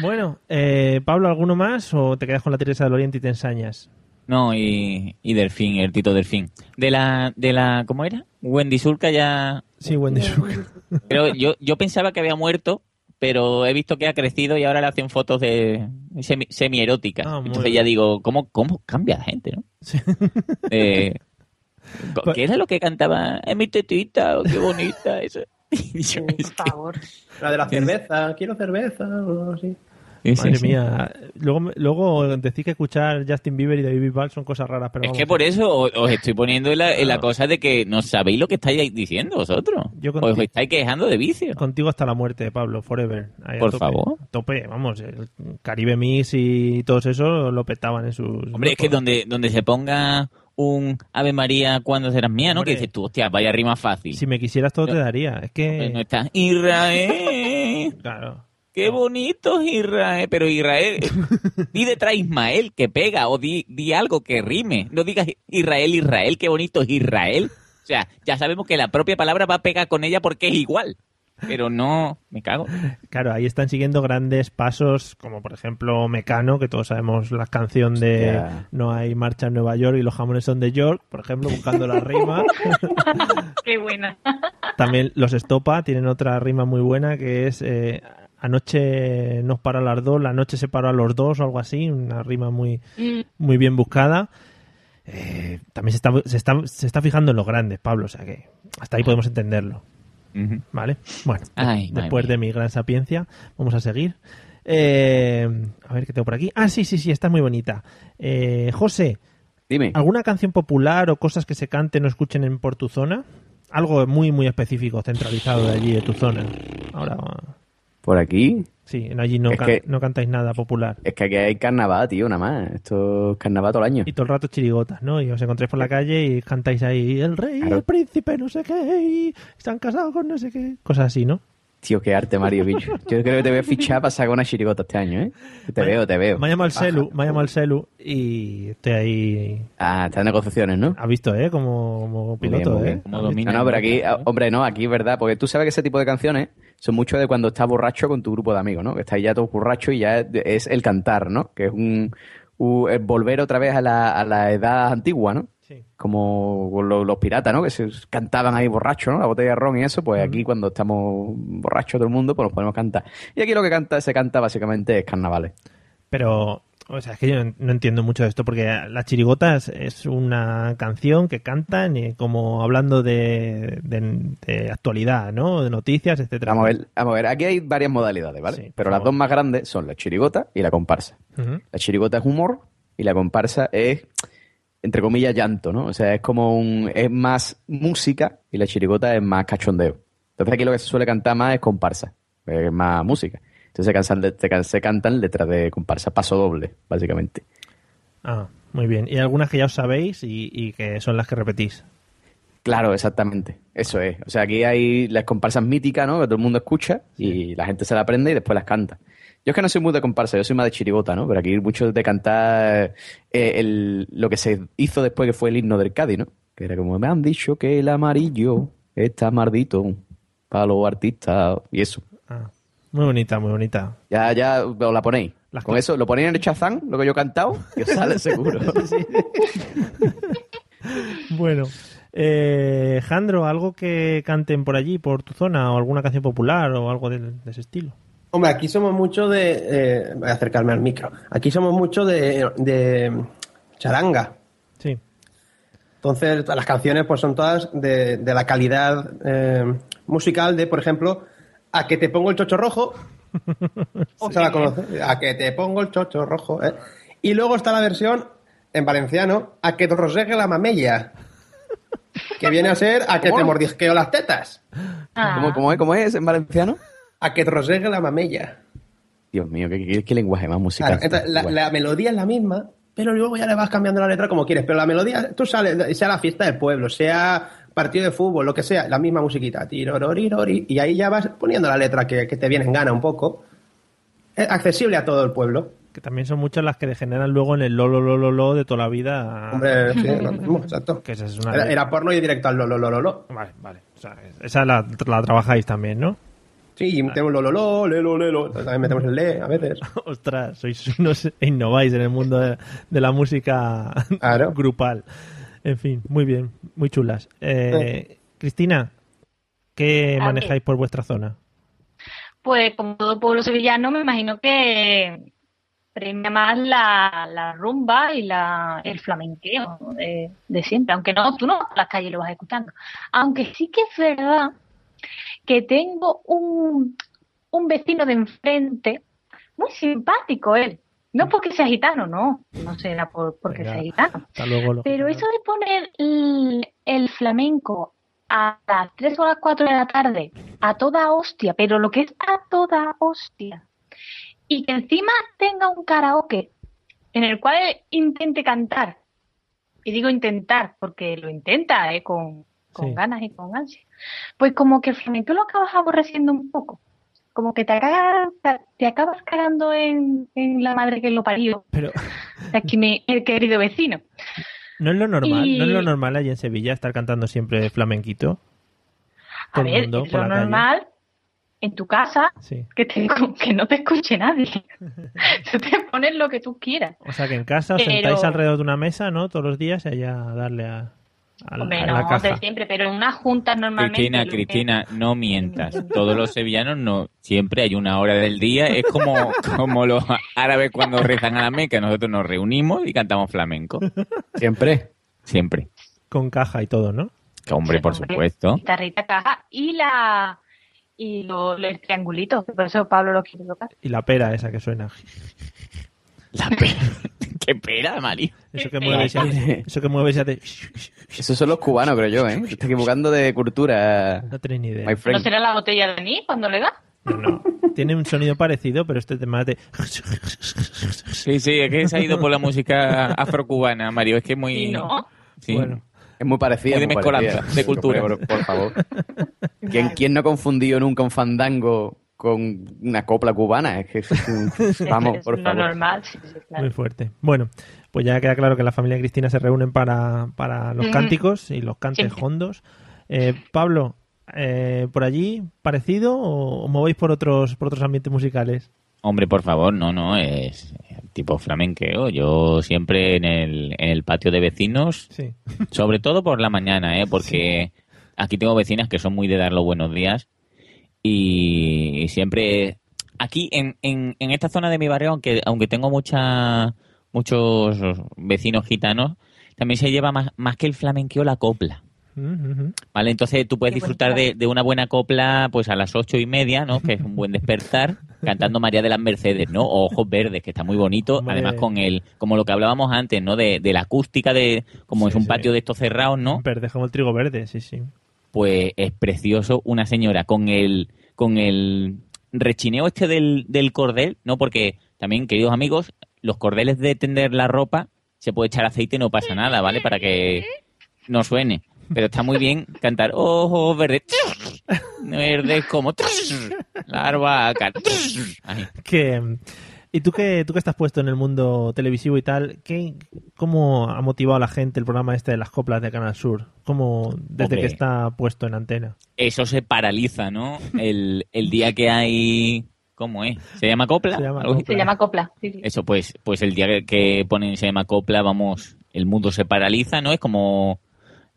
Bueno, eh, Pablo, ¿alguno más o te quedas con la Teresa del Oriente y te ensañas? No, y, y Delfín, el Tito Delfín. De la, de la, ¿cómo era? Wendy Sulca ya... Sí, Wendy Sulca. Pero yo, yo pensaba que había muerto, pero he visto que ha crecido y ahora le hacen fotos de semi, semieróticas. Ah, muy Entonces bien. ya digo, ¿cómo, cómo cambia la gente, no? Eh, ¿Qué era lo que cantaba? Es mi tetita, oh, qué bonita. Eso. Por favor. La de la cerveza, quiero cerveza, o algo así. Sí, Madre sí. mía. Luego, luego decís que escuchar Justin Bieber y David Bisbal son cosas raras, pero Es vamos. que por eso os, os estoy poniendo en la, en la cosa de que no sabéis lo que estáis diciendo vosotros. Yo os estáis quejando de vicio. Contigo hasta la muerte, Pablo, forever. Ahí Por tope. favor. Tope, vamos. el Caribe Mix y todos esos lo petaban en sus. Hombre, es que donde, donde se ponga un Ave María cuando serás mía, ¿no? Hombre. Que dices tú, hostia, vaya rima fácil. Si me quisieras todo te daría. Es que. No está Israel. Claro. Qué bonito es Israel. Pero Israel, di detrás Ismael que pega o di, di algo que rime. No digas Israel, Israel, qué bonito es Israel. O sea, ya sabemos que la propia palabra va a pegar con ella porque es igual. Pero no, me cago. Claro, ahí están siguiendo grandes pasos, como por ejemplo Mecano, que todos sabemos la canción de Hostia. No hay marcha en Nueva York y los jamones son de York, por ejemplo, buscando la rima. Qué buena. También los Estopa tienen otra rima muy buena que es eh, Anoche nos paró a las dos, la noche se paró a los dos o algo así, una rima muy, Mm. muy bien buscada. Eh, también se está, se, está, se está fijando en los grandes, Pablo, o sea que hasta ahí podemos entenderlo. ¿Vale? Bueno, Ay, después de mi gran sapiencia, vamos a seguir. Eh, a ver qué tengo por aquí. Ah, sí, sí, sí, está muy bonita. Eh, José, Dime. ¿alguna canción popular o cosas que se canten o escuchen en por tu zona? Algo muy, muy específico, centralizado de allí, de tu zona. Ahora, Por aquí. sí, allí no, Es can- que- no cantáis nada popular. Es que aquí hay carnaval, tío, nada más. Esto es carnaval todo el año. Y todo el rato chirigotas, ¿no? Y os encontráis por la calle y cantáis ahí el rey, Claro. el príncipe, no sé qué, y se han casado con no sé qué. Cosas así, ¿no? Tío, qué arte, Mario, bicho. Yo creo que te voy a fichar para sacar una chirigota este año, ¿eh? Te veo, te veo. Me ha llamado el celu, me ha llamado el celu y estoy ahí. Ah, están en negociaciones, ¿no? Ha visto, ¿eh? Como, como Muy piloto, bien, muy ¿eh? Como domina. No, no, pero aquí, ah, hombre, no, aquí es verdad, porque tú sabes que ese tipo de canciones son mucho de cuando estás borracho con tu grupo de amigos, ¿no? Que estáis ya todos borrachos y ya es, es el cantar, ¿no? Que es un, un- es volver otra vez a la, a la edad antigua, ¿no? Como los, los piratas, ¿no? Que se cantaban ahí borrachos, ¿no? La botella de ron y eso, pues aquí cuando estamos borrachos todo el mundo, pues nos ponemos a cantar. Y aquí lo que canta, se canta básicamente es carnavales. Pero, o sea, es que yo no- entiendo mucho de esto, porque Las Chirigotas es una canción que cantan eh, como hablando de, de- de actualidad, ¿no? De noticias, etcétera. Vamos a ver, vamos a ver, aquí hay varias modalidades, ¿vale? Sí, Pero las dos más grandes son la chirigota y la comparsa. La chirigota es humor y la comparsa es, entre comillas, llanto, ¿no? O sea, es como un. es más música y la chirigota es más cachondeo. Entonces aquí lo que se suele cantar más es comparsa, es más música. Entonces se, cansan se se cantan letras de comparsa, paso doble, básicamente. Ah, muy bien. Y algunas que ya os sabéis y, y que son las que repetís. Claro, exactamente. Eso es. O sea, aquí hay las comparsas míticas, ¿no? Que todo el mundo escucha y la gente se la aprende y después las canta. Yo es que no soy muy de comparsa, yo soy más de chirigota, ¿no? Pero aquí mucho de cantar eh, el- lo que se hizo después que fue el himno del Cádiz, ¿no? Que era como, me han dicho que el amarillo está maldito para los artistas y eso. Ah, muy bonita, muy bonita. Ya, ya os la ponéis. Las Con eso lo ponéis en el chazán, lo que yo he cantado, y os sale seguro. Bueno, eh, Jandro, ¿algo que canten por allí, por tu zona, o alguna canción popular o algo de, de ese estilo? Hombre, aquí somos mucho de. eh, voy a acercarme al micro. Aquí somos mucho de, de charanga. Sí. Entonces, las canciones pues son todas de, de la calidad eh, musical de, por ejemplo, A que te pongo el chocho rojo. ¿Se la conoce? A que te pongo el chocho rojo. ¿eh? Y luego está la versión en valenciano, A que te rosegue la mamella. Que viene a ser A que ¿Cómo? te mordisqueo las tetas. Ah. ¿Cómo, cómo es, ¿Cómo es en valenciano? A que te rosegue la mamella. Dios mío, qué, qué- qué lenguaje más musical. Claro, entonces, la, melodía es la misma, pero luego ya le vas cambiando la letra como quieres. Pero la melodía, tú sales, sea la fiesta del pueblo, sea partido de fútbol, lo que sea, la misma musiquita, y ahí ya vas poniendo la letra que, que te viene en gana un poco. Es accesible a todo el pueblo. Que también son muchas las que degeneran luego en el lo, lo, lo, lo, lo de toda la vida. Hombre, sí, lo mismo, exacto. Que esa es una... Era, era porno y directo al lo, lo, lo, lo, lo. Vale, vale. O sea, esa la, la trabajáis también, ¿no? Sí, y metemos lo, lo, lo, lelo, lelo. También metemos el le a veces. Ostras, sois unos innováis en el mundo de, de la música grupal. En fin, muy bien, muy chulas. Eh, Cristina, ¿qué A manejáis por vuestra zona? Pues como todo pueblo sevillano, me imagino que premia más la, la rumba y la, el flamenqueo de, de siempre. Aunque no, tú no las calles lo vas escuchando. Aunque sí que es verdad que tengo un, un vecino de enfrente, muy simpático él. No porque sea gitano, no. No será por, porque Venga, sea gitano. Luego. Pero eso de poner el, el flamenco a las 3 o las 4 de la tarde, a toda hostia, pero lo que es a toda hostia, y que encima tenga un karaoke en el cual intente cantar, y digo intentar porque lo intenta ¿eh? con, con Sí. ganas y con ansia, pues como que el flamenco lo acabas aborreciendo un poco. Como que te, cagas- te acabas cagando en, en la madre que lo parió. Pero Aquí mi el querido vecino. no es lo normal, Y- no es lo normal allí en Sevilla estar cantando siempre flamenquito. A ver, mundo es por lo la calle. normal en tu casa Sí. que, te- que no te escuche nadie. Tú te pones lo que tú quieras. O sea que en casa os Pero- sentáis alrededor de una mesa, ¿no? Todos los días y allá a darle a, a, Hombre, a no la de siempre, pero en unas juntas normalmente. Cristina, que- Cristina, no mientas. Todos los sevillanos no. Siempre hay una hora del día. Es como, como los árabes cuando rezan a la Meca. Nosotros nos reunimos y cantamos flamenco. Siempre. Siempre. Con caja y todo, ¿no? Que hombre, por Hombre, supuesto. Guitarrita, caja y la. Y lo, los triangulitos, que por eso Pablo lo quiere tocar. Y la pera esa que suena. Qué pera, Mario. Eso que mueve ya, eso que mueve ya de... Esos son los cubanos, creo yo, ¿eh? Te estás equivocando de cultura. No tenéis ni idea. ¿No será la botella de anís cuando le da? Tiene un sonido parecido, pero este tema es de... Sí, sí, es que se ha ido por la música afrocubana, Mario. Es que es muy. Y no. Sí. Bueno. Es muy parecido. Muy de muy mezcolanza, parecida. de cultura. Por, por favor. ¿Quién, quién no ha confundido nunca un fandango con una copla cubana? Es que es un- Vamos, es por lo favor. normal, sí, sí, claro. Muy fuerte. Bueno, pues ya queda claro que la familia Cristina se reúnen para, para los cánticos y los cantes Siempre. hondos. Eh, Pablo, eh, ¿por allí parecido o movéis por otros, por otros ambientes musicales? Hombre, por favor, no, no, es tipo flamenqueo. Yo siempre en el, en el patio de vecinos, Sí. sobre todo por la mañana, ¿eh? Porque aquí tengo vecinas que son muy de dar los buenos días y siempre aquí en, en, en esta zona de mi barrio, aunque, aunque tengo mucha, muchos vecinos gitanos, también se lleva más, más que el flamenqueo la copla. ¿Vale? Entonces tú puedes Qué disfrutar de, de una buena copla pues a las ocho y media, ¿no? Que es un buen despertar, cantando María de las Mercedes, ¿no? O Ojos Verdes, que está muy bonito. Hombre. Además con el, como lo que hablábamos antes, ¿no? De, de la acústica de, como es un sí. patio de estos cerrados, ¿no? Verde, como el trigo verde, sí, sí. Pues es precioso una señora con el, con el rechineo este del, del cordel, ¿no? Porque también, queridos amigos, los cordeles de tender la ropa se puede echar aceite y no pasa nada, ¿vale? Para que no suene. Pero está muy bien cantar ojos verdes, verdes como la. Ay. Que, ¿Y tú que, tú que estás puesto en el mundo televisivo y tal, ¿qué, ¿cómo ha motivado a la gente el programa este de las coplas de Canal Sur? ¿Cómo, desde Hombre. que está puesto en antena? Eso se paraliza, ¿no? El, el día que hay... ¿Cómo es? ¿Se llama copla? Se llama copla. sí, sí. Eso, pues, pues el día que- que ponen se llama copla, vamos, el mundo se paraliza, ¿no? Es como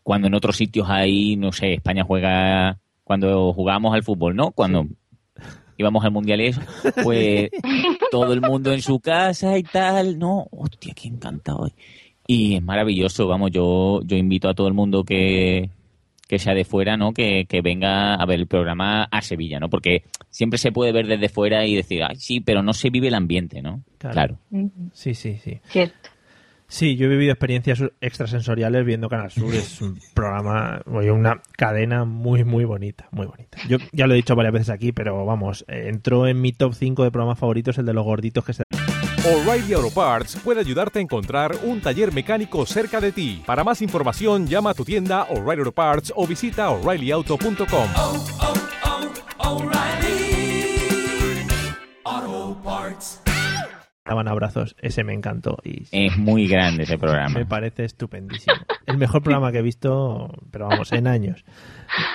cuando en otros sitios hay, no sé, España juega, cuando jugábamos al fútbol, ¿no? Cuando íbamos al mundial y eso, pues todo el mundo en su casa y tal, ¿no? Hostia, quién canta hoy. Y es maravilloso, vamos, yo, yo invito a todo el mundo que, que sea de fuera, ¿no? Que, que venga a ver el programa a Sevilla, ¿no? Porque siempre se puede ver desde fuera y decir, ay, sí, pero no se vive el ambiente, ¿no? Claro. claro. Sí, sí, sí. Cierto. Sí, yo he vivido experiencias extrasensoriales viendo Canal Sur. Es un programa, oye, una cadena muy, muy bonita, muy bonita. Yo ya lo he dicho varias veces aquí, pero vamos, entró en mi top 5 de programas favoritos el de los gorditos que se... O'Reilly Auto Parts puede ayudarte a encontrar un taller mecánico cerca de ti. Para más información, llama a tu tienda O'Reilly Auto Parts o visita oreillyauto.com. daban abrazos. Ese me encantó y Es muy grande ese programa. me parece estupendísimo. El mejor programa que he visto, pero vamos, en años.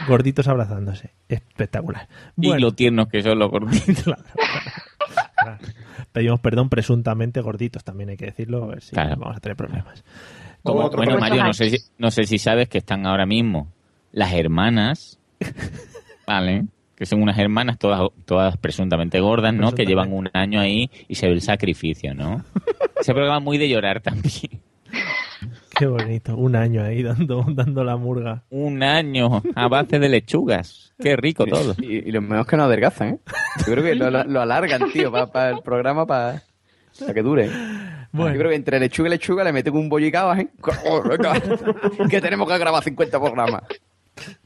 Gorditos abrazándose. Espectacular. Y lo tiernos que son los gorditos. pedimos perdón presuntamente gorditos, también hay que decirlo, a ver si Claro. vamos a tener problemas. Como- bueno, Mario, no sé, si, no sé si sabes que están ahora mismo las hermanas, ¿vale? Que son unas hermanas todas, todas presuntamente gordas, ¿no? Que llevan un año ahí y se ve el sacrificio, ¿no? Ese programa es muy de llorar también. Qué bonito, un año ahí dando, dando la murga. Un año a base de lechugas. Qué rico todo. Y, y lo mejor es que no adelgazan, ¿eh? Yo creo que lo, lo- lo alargan, tío, para el programa, para que dure. Bueno. Yo creo que entre lechuga y lechuga le meten un bollicao, ¿eh? Que tenemos que grabar 50 programas.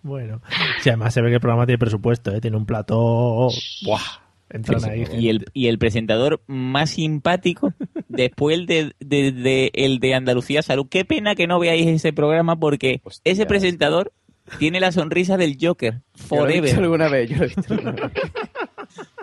Bueno, sí, además se ve que el programa tiene presupuesto, ¿eh? tiene un plató. ¡Buah! Entran ahí. Y el, y el presentador más simpático después de, de- de- el de Andalucía Salud. Qué pena que no veáis ese programa porque ese presentador tiene la sonrisa del Joker Yo lo he visto forever. alguna vez, yo lo he visto alguna vez.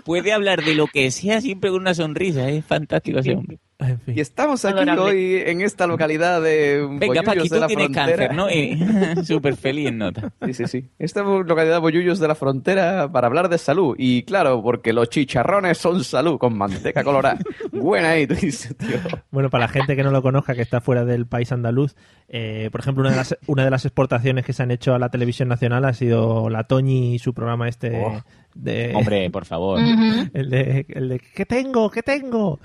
Puede hablar de lo que sea siempre con una sonrisa. Es fantástico ese hombre. Y estamos aquí Adorable. hoy en esta localidad de Venga, Paqui, de la tienes frontera. cáncer, ¿no? Y súper feliz en nota. Sí, sí, sí. Esta localidad de Bollullos de la frontera para hablar de salud. Y claro, porque los chicharrones son salud, con manteca colorada. Buena ahí, tú dices, tío. Bueno, para la gente que no lo conozca, que está fuera del país andaluz, eh, por ejemplo, una de, las, una de las exportaciones que se han hecho a la televisión nacional ha sido la Toñi y su programa este Oh. de... Hombre, por favor. el, de, el de ¿qué tengo? ¿Qué tengo?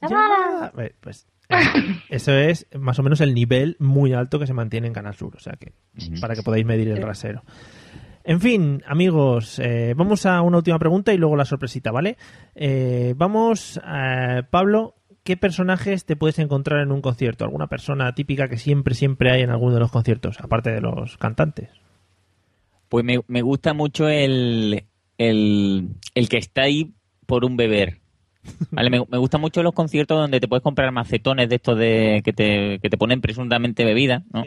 Llamada. Pues eh, eso es más o menos el nivel muy alto que se mantiene en Canal Sur, o sea que para que podáis medir el rasero. En fin, amigos, eh, vamos a una última pregunta y luego la sorpresita, ¿vale? Eh, vamos, a Pablo, ¿qué personajes te puedes encontrar en un concierto? ¿Alguna persona típica que siempre, siempre hay en alguno de los conciertos, aparte de los cantantes? Pues me, me gusta mucho el, el, el que está ahí por un beber. Vale, me, me gustan mucho los conciertos donde te puedes comprar macetones de estos de que te, que te ponen presuntamente bebida, ¿no?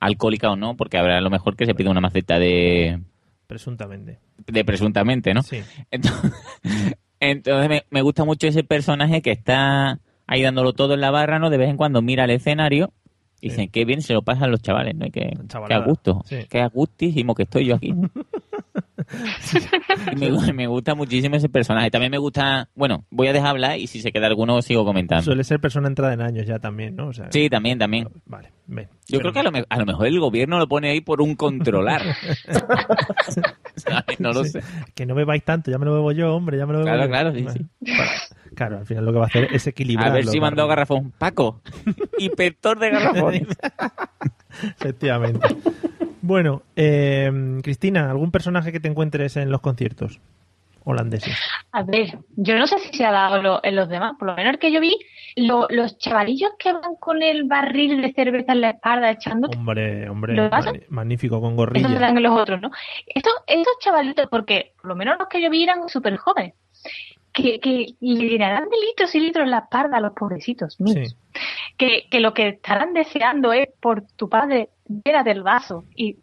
Alcohólica o no, porque habrá a lo mejor que se pide una maceta de, Presuntamente. de presuntamente, ¿no? Sí. Entonces, entonces me, me gusta mucho ese personaje que está ahí dándolo todo en la barra, ¿no? De vez en cuando mira el escenario y dicen, qué bien se lo pasan los chavales, ¿no? Y que, que a gusto, sí. que a gustísimo que estoy yo aquí. Me, me gusta muchísimo ese personaje. También me gusta, bueno, voy a dejar hablar y si se queda alguno sigo comentando. Suele ser persona entrada en años ya también, ¿no? O sea, Sí, también, también. Vale, ven. Yo creo que a lo, me- a lo mejor el gobierno lo pone ahí por un controlar. No lo Sí. sé. Que no bebáis tanto, ya me lo bebo yo, hombre, ya me lo bebo Claro, yo. claro, sí, Bueno, sí. para- Claro, al final lo que va a hacer es equilibrar. A ver si barriles. garrafón. Paco, inspector de garrafones. Efectivamente. Bueno, eh, Cristina, ¿algún personaje que te encuentres en los conciertos holandeses? A ver, yo no sé si se ha dado lo- en los demás, por lo menos el que yo vi, lo- los chavalillos que van con el barril de cerveza en la espalda echando, Hombre, hombre, magnífico con eso gorrilla. se dan en los otros, ¿no? Estos, estos chavalitos, porque por lo menos los que yo vi eran súper jóvenes, que, que le llenarán de litros y litros la espalda a los pobrecitos míos. Que, que lo que estarán deseando es por tu padre, llénate el vaso y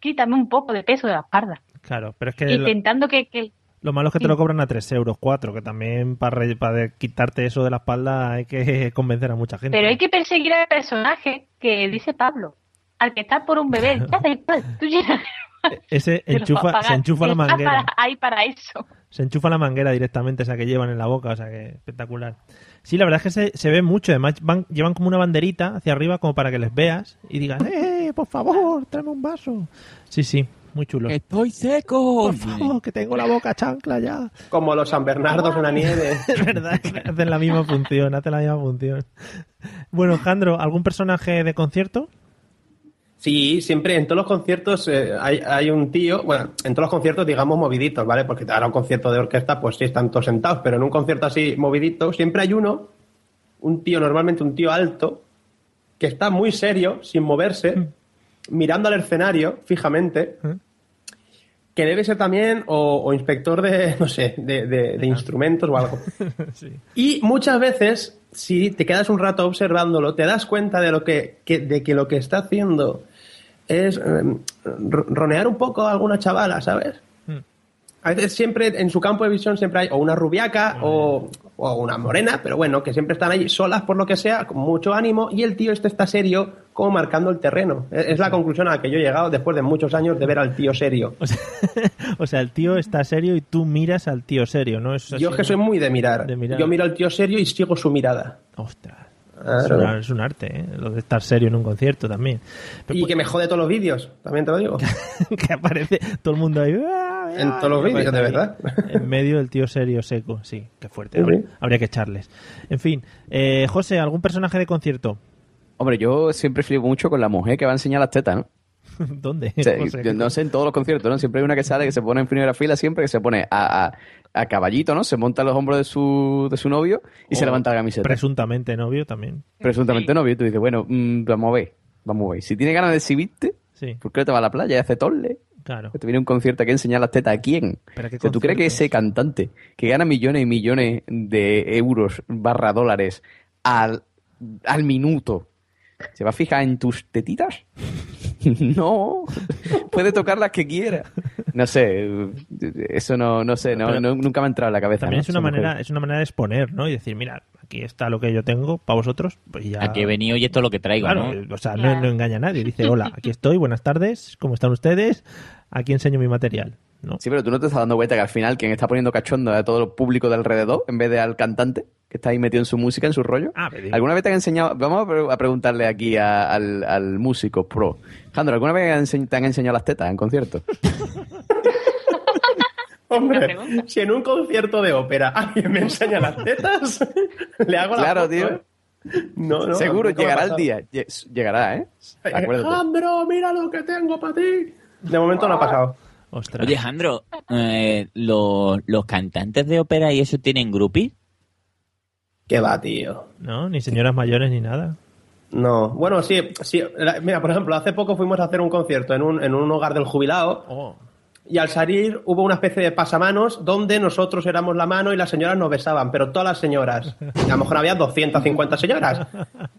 quítame un poco de peso de la espalda. Claro, pero es que lo, Intentando que, que lo malo es que te lo cobran a 3 euros, 4, que también para, para quitarte eso de la espalda hay que convencer a mucha gente. Pero hay que perseguir al personaje que dice Pablo, al que está por un bebé. Ya da igual, tú llenas. Ese lo enchufa, se enchufa la manguera. para- ahí para eso. Se enchufa la manguera directamente, esa que llevan en la boca, o sea que espectacular. Sí, la verdad es que se, se ve mucho, además van, llevan como una banderita hacia arriba como para que les veas y digan, ¡eh, por favor, tráeme un vaso! Sí, sí, muy chulo. Estoy seco. Por favor, que tengo la boca chancla ya. Como los San Bernardos en la nieve. Es verdad, que hacen la misma función, hacen la misma función. Bueno, Jandro, ¿algún personaje de concierto? Sí, siempre en todos los conciertos eh, hay, hay un tío, bueno, en todos los conciertos digamos moviditos, ¿vale? Porque ahora un concierto de orquesta pues sí están todos sentados, pero en un concierto así movidito siempre hay uno, un tío, normalmente un tío alto, que está muy serio, sin moverse, mirando al escenario fijamente, que debe ser también o, o inspector de, no sé, de, de- de instrumentos o algo. Y muchas veces, si te quedas un rato observándolo, te das cuenta de, lo que, que- de que lo que está haciendo es eh, ro- ronear un poco a alguna chavala, ¿sabes? Hmm. A veces siempre en su campo de visión siempre hay o una rubiaca o, o una morena, pero bueno, que siempre están ahí solas por lo que sea, con mucho ánimo, y el tío este está serio, como marcando el terreno. Es es la conclusión a la que yo he llegado después de muchos años de ver al tío serio. O sea, el tío está serio y tú miras al tío serio, ¿no? Eso Yo es que soy muy de mirar. De mirar. Yo miro al tío serio y sigo su mirada. Ostras. Es, Claro. una- es un arte, ¿eh? Lo de estar serio en un concierto también. Y que me jode todos los vídeos, también te lo digo. que aparece todo el mundo ahí. ¡ah! En todos los vídeos, de verdad. En medio del tío serio seco, sí, qué fuerte. Habría, que echarles. En fin, eh, José, ¿algún personaje de concierto? Hombre, yo siempre flipo mucho con la mujer que va a enseñar las tetas, ¿no? ¿Dónde? O sea, José? yo no sé, en todos los conciertos, ¿no? Siempre hay una que sale que se pone en primera fila, siempre que se pone a, a, a caballito, ¿no? Se monta a los hombros de su, de su novio y se O levanta la camiseta. Presuntamente novio también. Presuntamente novio. Y tú dices, bueno, mm, vamos a ver, vamos a ver. Si tiene ganas de exhibirte, Sí. ¿por qué no te va a la playa y hace torle? Claro. Que te viene un concierto aquí a enseñar las tetas a quién. ¿Pero qué O sea, ¿Tú crees que ese cantante que gana millones y millones de euros barra dólares al, al minuto se va a fijar en tus tetitas? no, puede tocar las que quiera. No sé, eso no, no sé, no, no- nunca me ha entrado en la cabeza. También ¿no? es una manera, es una manera de exponer, ¿no? Y decir, mira, aquí está lo que yo tengo para vosotros. Pues ya... Aquí he venido y esto es lo que traigo, Claro, ¿no? o sea, no, no engaña a nadie. Dice, hola, aquí estoy, buenas tardes, ¿cómo están ustedes? Aquí enseño mi material. ¿No? Sí, pero tú no te estás dando cuenta que al final quien está poniendo cachondo a todo el público de alrededor en vez de al cantante que está ahí metido en su música, en su rollo. Ah, ¿Alguna vez te han enseñado? Vamos a pre- a preguntarle aquí a- al, al músico pro. Jandro, ¿alguna vez te han enseñado las tetas en concierto? Hombre, si en un concierto de ópera alguien me enseña las tetas, le hago la Claro, foto, tío. ¿eh? No, no, Seguro, llegará el día. Lle- Llegará, ¿eh? Acuérdate. Alejandro, mira lo que tengo para ti. De momento no ha pasado. Ostras. Oye, Jandro, eh, ¿los, los cantantes de ópera y eso tienen groupies? ¿Qué va, tío? No, ni señoras mayores ni nada. No, bueno, sí, sí. Mira, por ejemplo, hace poco fuimos a hacer un concierto en un, en un hogar del jubilado Oh, y al salir hubo una especie de pasamanos donde nosotros éramos la mano y las señoras nos besaban, pero todas las señoras. A lo mejor había 250 señoras.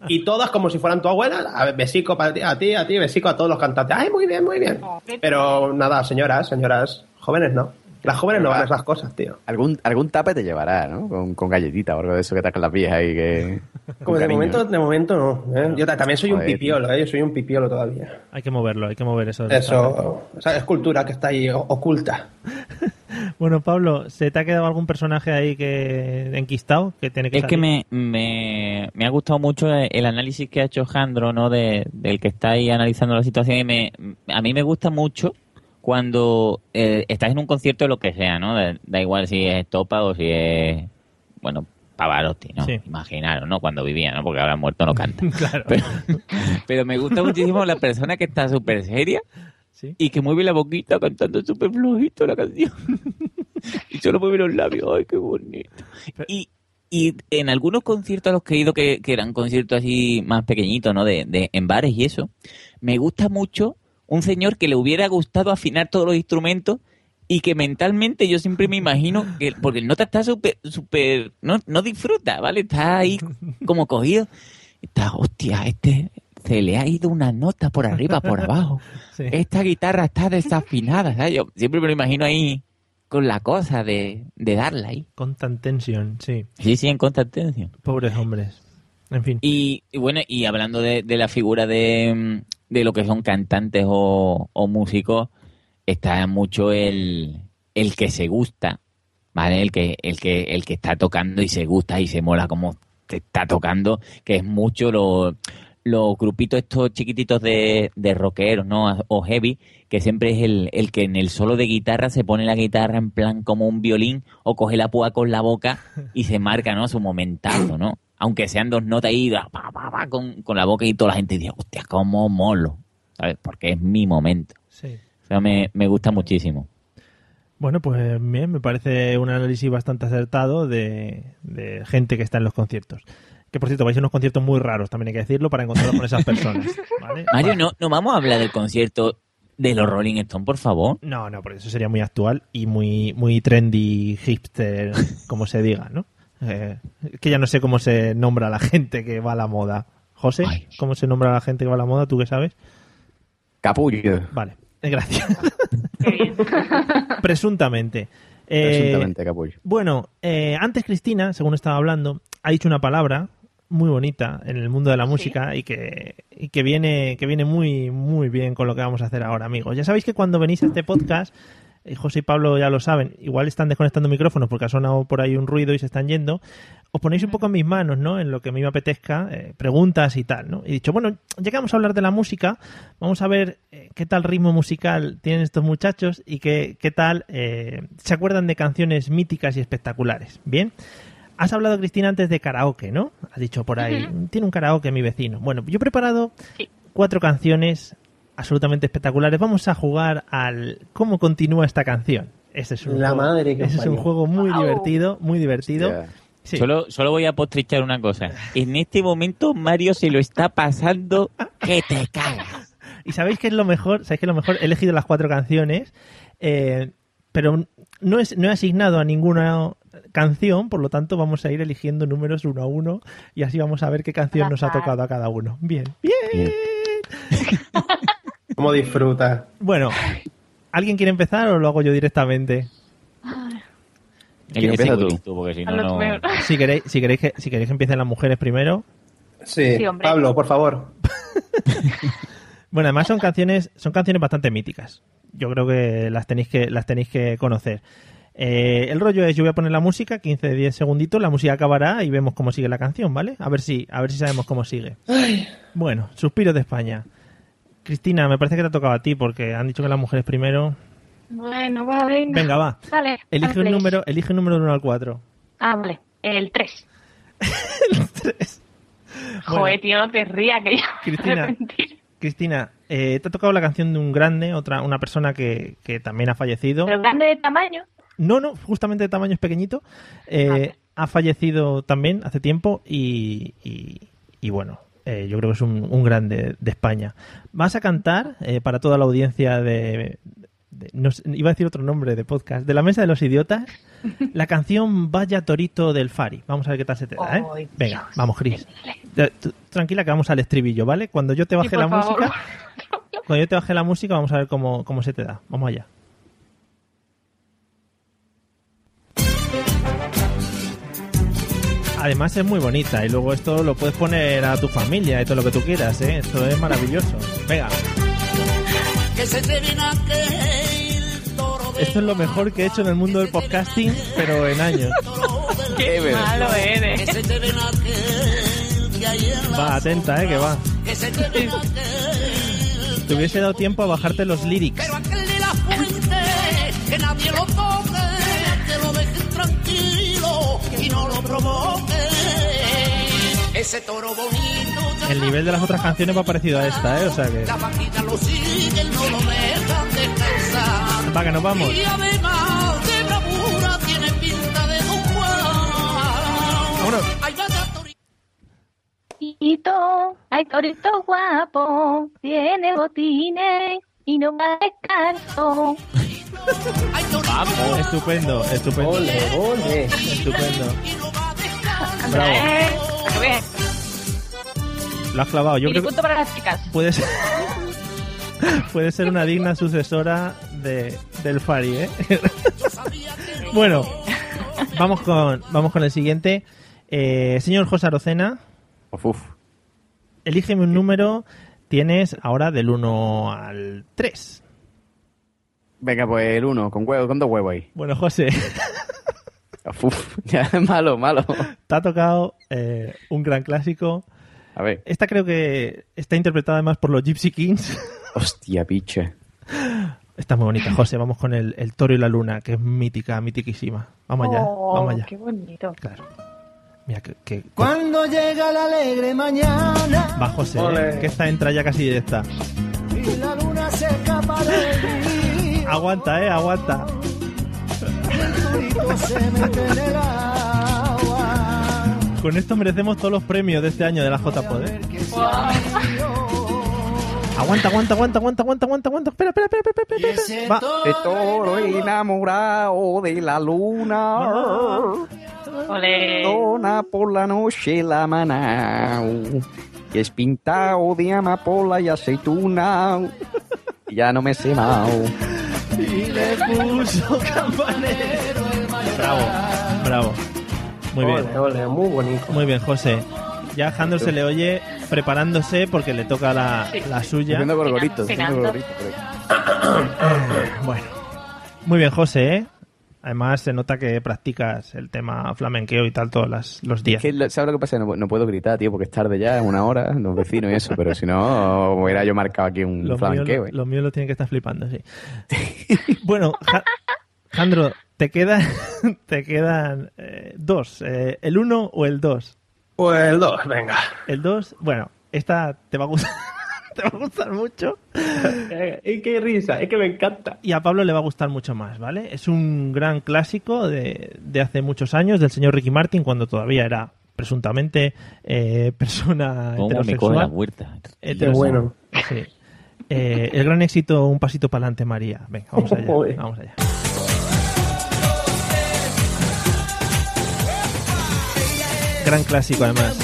Y todas como si fueran tu abuela. Besico a ti, a ti, besico a todos los cantantes. ¡Ay, muy bien, muy bien! Pero nada, señoras, señoras, jóvenes no. Las jóvenes no van esas cosas, tío. Algún, algún tape te llevará, ¿no? Con, con galletita o algo de eso que te con las viejas y que... Como de momento, ¿no? de momento no. ¿eh? Yo ta- también soy un Joder, pipiolo, ¿eh? Yo soy un pipiolo todavía. hay que moverlo, hay que mover eso. Eso, esa es cultura que está ahí oculta. Bueno, Pablo, ¿se te ha quedado algún personaje ahí que enquistado que tiene que Es que me, me, me ha gustado mucho el análisis que ha hecho Jandro, ¿no? De, del que está ahí analizando la situación. Y me, a mí me gusta mucho cuando eh, estás en un concierto de lo que sea, ¿no? Da, da igual si es Topa o si es, bueno, Pavarotti, ¿no? Sí. Imaginaros, ¿no? Cuando vivía, ¿no? Porque ahora muerto no canta. Claro. Pero, pero me gusta muchísimo la persona que está súper seria Sí. y que mueve la boquita cantando súper flojito la canción. y solo mueve los labios. ¡Ay, qué bonito! Y, y en algunos conciertos a los que he ido, que, que eran conciertos así más pequeñitos, ¿no? De, de, en bares y eso, me gusta mucho un señor que le hubiera gustado afinar todos los instrumentos y que mentalmente yo siempre me imagino que, porque el nota está súper, súper, no, no disfruta, ¿vale? Está ahí como cogido. Está, hostia, este se le ha ido una nota por arriba, por abajo. Sí. Esta guitarra está desafinada, ¿sabes? Yo siempre me lo imagino ahí con la cosa de, de darla ahí. Constant tension, sí. Sí, sí, en constante tensión. Pobres hombres. En fin. Y, y bueno, y hablando de, de la figura de, de lo que son cantantes o, o músicos, está mucho el, el que se gusta, ¿vale? El que, el que, el que está tocando y se gusta y se mola como te está tocando, que es mucho lo, los grupitos estos chiquititos de, de rockeros, ¿no? O heavy, que siempre es el, el que en el solo de guitarra se pone la guitarra en plan como un violín o coge la púa con la boca y se marca, ¿no? Su momentazo, ¿no? Aunque sean dos notas ahí pa, pa, pa, con, con la boca y toda la gente dice, hostia, cómo molo, ¿sabes? Porque es mi momento. Sí. O sea, me, me gusta muchísimo. Bueno, pues bien, me parece un análisis bastante acertado de, de gente que está en los conciertos. Que por cierto, vais a unos conciertos muy raros, también hay que decirlo, para encontraros con esas personas. ¿vale? Mario, no, no vamos a hablar del concierto de los Rolling Stones, por favor. No, no, porque eso sería muy actual y muy, muy trendy, hipster, como se diga, ¿no? Eh, que ya no sé cómo se nombra a la gente que va a la moda. José, Ay. ¿cómo se nombra a la gente que va a la moda? ¿Tú qué sabes? Capullo. Vale, gracias. Presuntamente. Eh, Presuntamente capullo. Bueno, eh, antes Cristina, según estaba hablando, ha dicho una palabra muy bonita en el mundo de la música y que, y que viene que viene muy muy bien con lo que vamos a hacer ahora, amigos. Ya sabéis que cuando venís a este podcast, eh, José y Pablo ya lo saben, igual están desconectando micrófonos porque ha sonado por ahí un ruido y se están yendo. Os ponéis un poco en mis manos, ¿no? En lo que a mí me apetezca, eh, preguntas y tal, ¿no? Y he dicho, bueno, ya que vamos a hablar de la música, vamos a ver eh, qué tal ritmo musical tienen estos muchachos y qué, qué tal eh, se acuerdan de canciones míticas y espectaculares. Bien. Has hablado, Cristina, antes de karaoke, ¿no? Has dicho por ahí, tiene un karaoke mi vecino. Bueno, yo he preparado cuatro canciones absolutamente espectaculares. Vamos a jugar al cómo continúa esta canción. Ese es un, La juego, madre que ese es un juego muy divertido, muy divertido. Sí. Solo, solo voy a postrichar una cosa. En este momento Mario se lo está pasando que te cagas. Y sabéis que es lo mejor, sabéis que es lo mejor, he elegido las cuatro canciones, eh, pero no, es, no he asignado a ninguna canción, por lo tanto vamos a ir eligiendo números uno a uno y así vamos a ver qué canción nos ha tocado a cada uno. Bien, bien. ¿Cómo disfruta? Bueno, ¿alguien quiere empezar o lo hago yo directamente? El Empieza tú. porque si no, Hazlo tú no... peor. Si queréis, si queréis que, si queréis que empiecen las mujeres primero. Sí. Pablo, por favor. Bueno, además son canciones, son canciones bastante míticas. Yo creo que las tenéis que, las tenéis que conocer. Eh, el rollo es, yo voy a poner la música, 15 de 10 segunditos, la música acabará y vemos cómo sigue la canción, ¿vale? A ver si, a ver si sabemos cómo sigue. Bueno, Suspiros de España. Cristina, me parece que te ha tocado a ti porque han dicho que las mujeres primero. Bueno, va, venga. Venga, va. Elige un número, elige un número del 1 al 4. Ah, vale. El 3. Joder, tío, no te rías, que ya. Cristina, Cristina, eh, te ha tocado la canción de un grande, otra, una persona que, que también ha fallecido. Pero grande de tamaño. No, no, justamente de tamaño es pequeñito. Eh, Ha fallecido también hace tiempo y, y- y bueno, eh, yo creo que es un, un grande de España. Vas a cantar para toda la audiencia de... de- no sé, iba a decir otro nombre de podcast, de la Mesa de los Idiotas, la canción Vaya Torito del Fari. Vamos a ver qué tal se te da, ¿eh? Venga, vamos, tú- Tranquila que vamos al estribillo, ¿vale? Cuando yo te baje la favor. música, cuando yo te baje la música, vamos a ver cómo, cómo se te da. Vamos allá. Además es muy bonita y luego esto lo puedes poner a tu familia y todo lo que tú quieras, ¿eh? Esto es maravilloso. Venga, esto es lo mejor que he hecho en el mundo del podcasting, pero en años. Qué malo eres. Va, atenta, ¿eh? Que va. te hubiese dado tiempo a bajarte los lyrics. pero aquel de la fuente que nadie lo toque que lo dejen tranquilo y no lo provoque ese toro bonito El nivel de las otras canciones va parecido a esta, ¿eh? O sea que... la vaquita lo siguen no lo dejan descansar Va, que nos vamos. Torito, ay, torito guapo, tiene botines y no va descalzo. Vamos. Estupendo, estupendo. Ole, ole. Estupendo. Bravo. Lo has clavado. Yo creo que punto para las chicas. puede ser, puede ser una digna sucesora de, del Fari, ¿eh? bueno, vamos con, vamos con el siguiente. Eh, señor José Arocena, Uf, uf. elígeme un número. Tienes ahora del 1 al 3. Venga, pues el uno, con huevo, con dos huevos ahí. Bueno, José, Uf, uf. Ya, malo, malo. te ha tocado eh, un gran clásico. A ver. Esta creo que está interpretada además por los Gypsy Kings. Hostia, piche. Está muy bonita, José. Vamos con el, el toro y la luna, que es mítica, mitiquísima. Vamos allá, Oh, vamos allá. Qué bonito. Claro. Mira, que, que- Cuando llega la alegre mañana va José. ¿eh? que esta entra ya casi directa. y la luna se escapa de mí, Aguanta, eh, aguanta. Con esto merecemos todos los premios de este año de la JPod. ¿eh? Aguanta, aguanta, aguanta, aguanta, aguanta, aguanta, aguanta. Espera, espera, espera, espera, espera, espera. Va. De toro enamorado de la luna. Ole. Dona por la noche la maná. Y es pintado de amapola y aceituna. Y ya no me sé más. Y le puso campanero. Bravo, bravo. Muy bien. Ole, ole, muy bonito. Muy bien, José. Ya a Jandro se le oye preparándose porque le toca la, la suya. Haciendo gorgoritos, haciendo. Bueno. Muy bien, José, ¿eh? Además, se nota que practicas el tema flamenqueo y tal todos las- los días. Es que, ¿sabes lo que pasa? No, no puedo gritar, tío, porque es tarde ya, es una hora, los vecinos y eso, pero si no, hubiera yo marcado aquí un Los míos, flamenqueo. ¿eh? los míos lo tienen que estar flipando, sí. bueno, Ja- Jandro, te quedan, te quedan eh, dos. eh, ¿El uno o el dos? Pues el 2, venga. El dos, bueno, esta te va a gustar, te va a gustar mucho. Eh, y qué risa, es que me encanta. Y a Pablo le va a gustar mucho más, ¿vale? Es un gran clásico de, de hace muchos años del señor Ricky Martin cuando todavía era presuntamente eh, persona ¿Cómo me coge la heterosexual. Heterosexual. bueno. Sí. Eh, el gran éxito Un pasito para adelante, María. Venga, vamos allá. Vamos allá. Gran clásico, además.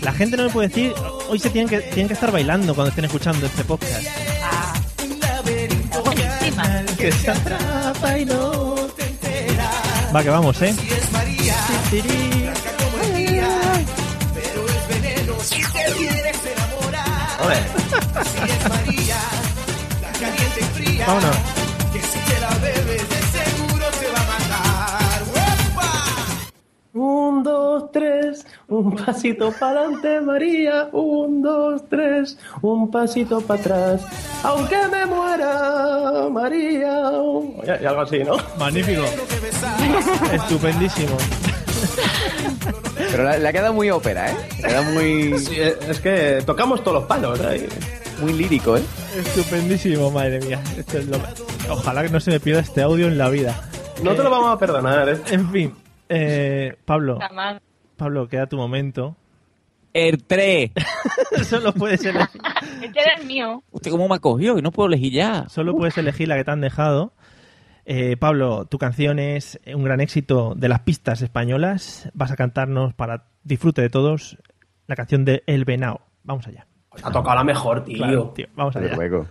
La gente no me puede decir, hoy se tienen que, tienen que estar bailando cuando estén escuchando este podcast. Que se atrapa y no te. Va, que vamos, ¿eh? Vámonos. Un pasito para adelante, María. Un, dos, tres, un pasito para atrás. Aunque me muera, María. Y, y algo así, ¿no? Magnífico. Estupendísimo. Pero le, ha quedado muy ópera, ¿eh? Le ha quedado muy, Sí, es que tocamos todos los palos. ¿eh? muy lírico, ¿eh? Estupendísimo, madre mía. Esto es lo- Ojalá que no se me pierda este audio en la vida. No te lo vamos a perdonar, ¿eh? En fin, eh, Pablo, Jamás. Pablo, queda tu momento. El 3. Solo puedes elegir, Este el mío. ¿Usted cómo me ha cogido? Que no puedo elegir ya. solo puedes elegir la que te han dejado. Eh, Pablo, tu canción es un gran éxito de las pistas españolas. Vas a cantarnos para disfrute de todos la canción de El Venao. Vamos allá. Ha tocado la mejor, tío. Claro, tío. Vamos allá. luego.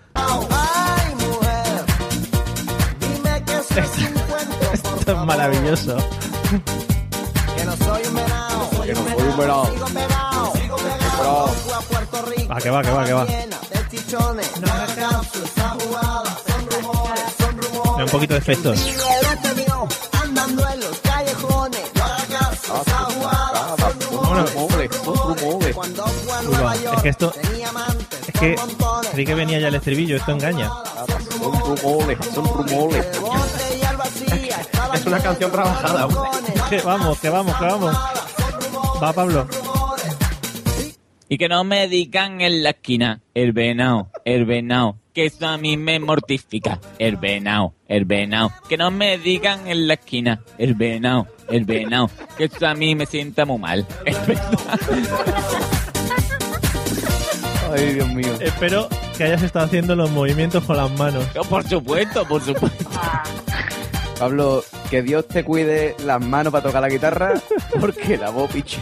Esto es maravilloso. Venado. Va, que va, que va, que va. Mira, un poquito de efectos. Vámonos. Uy, va, Es que esto. Es que. Creí que venía ya el estribillo, esto engaña. Son rumores, son rumores. Es una canción trabajada. Que vamos, que vamos, que vamos. Va, Pablo. Y que no me digan en la esquina, el venao, el venao, que eso a mí me mortifica, el venao, el venao. Que no me digan en la esquina, el venao, el venao, que eso a mí me sienta muy mal. Ay, Dios mío. Espero que hayas estado haciendo los movimientos con las manos. Yo, por supuesto, por supuesto. Pablo, que Dios te cuide las manos para tocar la guitarra, porque la voz picha.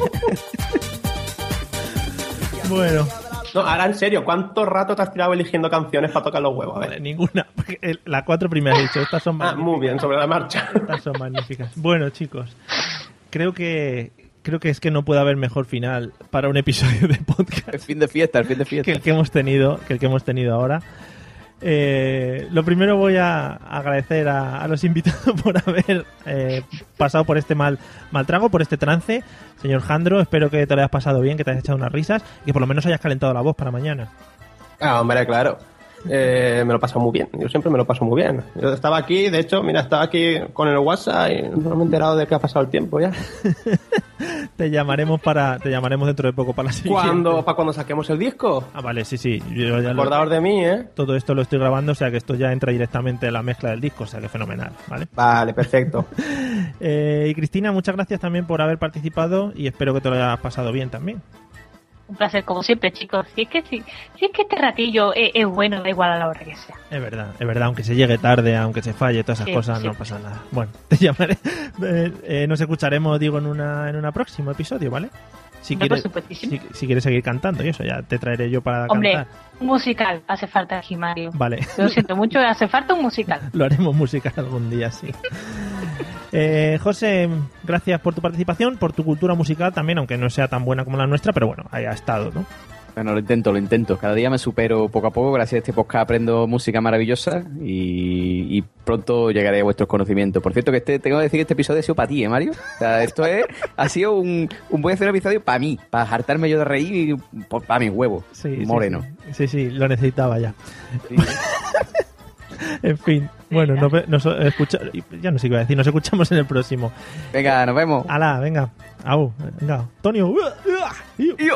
Bueno, No, ahora en serio, ¿cuánto rato te has tirado eligiendo canciones para tocar los huevos? A ver. vale, ninguna. Las cuatro primeras he dicho, estas son Ah, magníficas. muy bien, sobre la marcha. Estas son magníficas. Bueno, chicos, creo que creo que es que no puede haber mejor final para un episodio de podcast El fin de fiesta, el fin de que fiesta. el que hemos tenido, que el que hemos tenido ahora. Eh, lo primero voy a agradecer a, a los invitados por haber eh, pasado por este mal, mal trago, por este trance. Señor Jandro, espero que te lo hayas pasado bien, que te hayas echado unas risas y que por lo menos hayas calentado la voz para mañana. Ah, hombre, claro. Eh, me lo paso muy bien. Yo siempre me lo paso muy bien. Yo estaba aquí, de hecho, mira, estaba aquí con el WhatsApp y no me he enterado de que ha pasado el tiempo ya. Te llamaremos para te llamaremos dentro de poco para la siguiente. ¿Cuándo, para cuando saquemos el disco? Ah, vale, sí, sí. Yo ya lo- de mí, ¿eh? todo esto lo estoy grabando, o sea que esto ya entra directamente en la mezcla del disco, o sea que fenomenal, ¿vale? Vale, perfecto. Eh, y Cristina, muchas gracias también por haber participado y espero que te lo hayas pasado bien también. Un placer, como siempre, chicos. Si es que, si, si es que este ratillo es, es bueno, da igual a la hora que sea. Es verdad, es verdad, aunque se llegue tarde, aunque se falle, todas esas Sí, cosas, sí. no pasa nada. Bueno, te llamaré, eh, eh, nos escucharemos, digo, en una en un próximo episodio, ¿vale? Si quieres, si quieres seguir cantando y eso, ya te traeré yo para Hombre, cantar. un musical hace falta aquí, Mario. Vale. Lo siento mucho, hace falta un musical. Lo haremos musical algún día, sí. Eh, José, gracias por tu participación, por tu cultura musical también, aunque no sea tan buena como la nuestra, pero bueno, ahí ha estado, ¿no? Bueno, lo intento, lo intento. Cada día me supero poco a poco. Gracias a este podcast aprendo música maravillosa y, y pronto llegaré a vuestros conocimientos. Por cierto, que este, tengo que decir que este episodio ha sido para ti, ¿eh, Mario? O sea, esto es, ha sido un, un buen episodio para mí, para hartarme yo de reír y para mi huevo, Sí, moreno. Sí, sí, sí, lo necesitaba ya. en fin, bueno, nos, nos escucha, ya no sé qué iba a decir, nos escuchamos en el próximo. Venga, nos vemos. Hala, venga. Au, venga. Antonio. eh,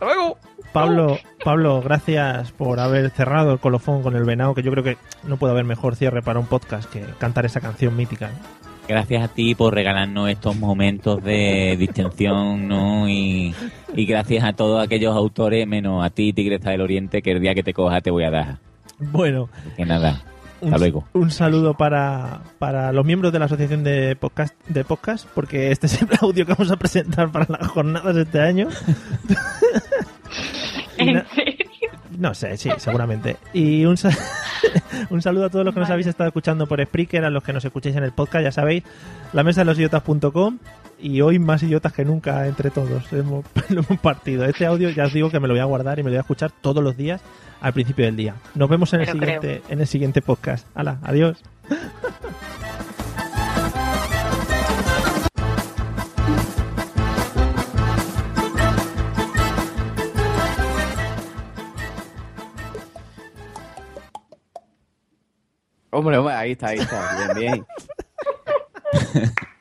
luego. Pablo, Pablo, gracias por haber cerrado el colofón con el venado, que yo creo que no puede haber mejor cierre para un podcast que cantar esa canción mítica. Gracias a ti por regalarnos estos momentos de distensión, ¿no? Y, y gracias a todos aquellos autores, menos a ti, Tigresa del Oriente, que el día que te coja te voy a dar. Bueno, Que nada. un, Hasta luego. un saludo para, para los miembros de la asociación de podcast, de podcast, porque este es el audio que vamos a presentar para las jornadas de este año. Y na- No sé, sí, seguramente. Y un, un saludo a todos los que nos habéis estado escuchando por Spreaker, a los que nos escucháis en el podcast, ya sabéis, la mesa de los idiotas.com y hoy más idiotas que nunca entre todos. Hemos, lo hemos partido. Este audio ya os digo que me lo voy a guardar y me lo voy a escuchar todos los días al principio del día. Nos vemos en el siguiente, en el siguiente podcast. Hala, adiós. Hombre, hombre, ahí está, ahí está. Bien, bien.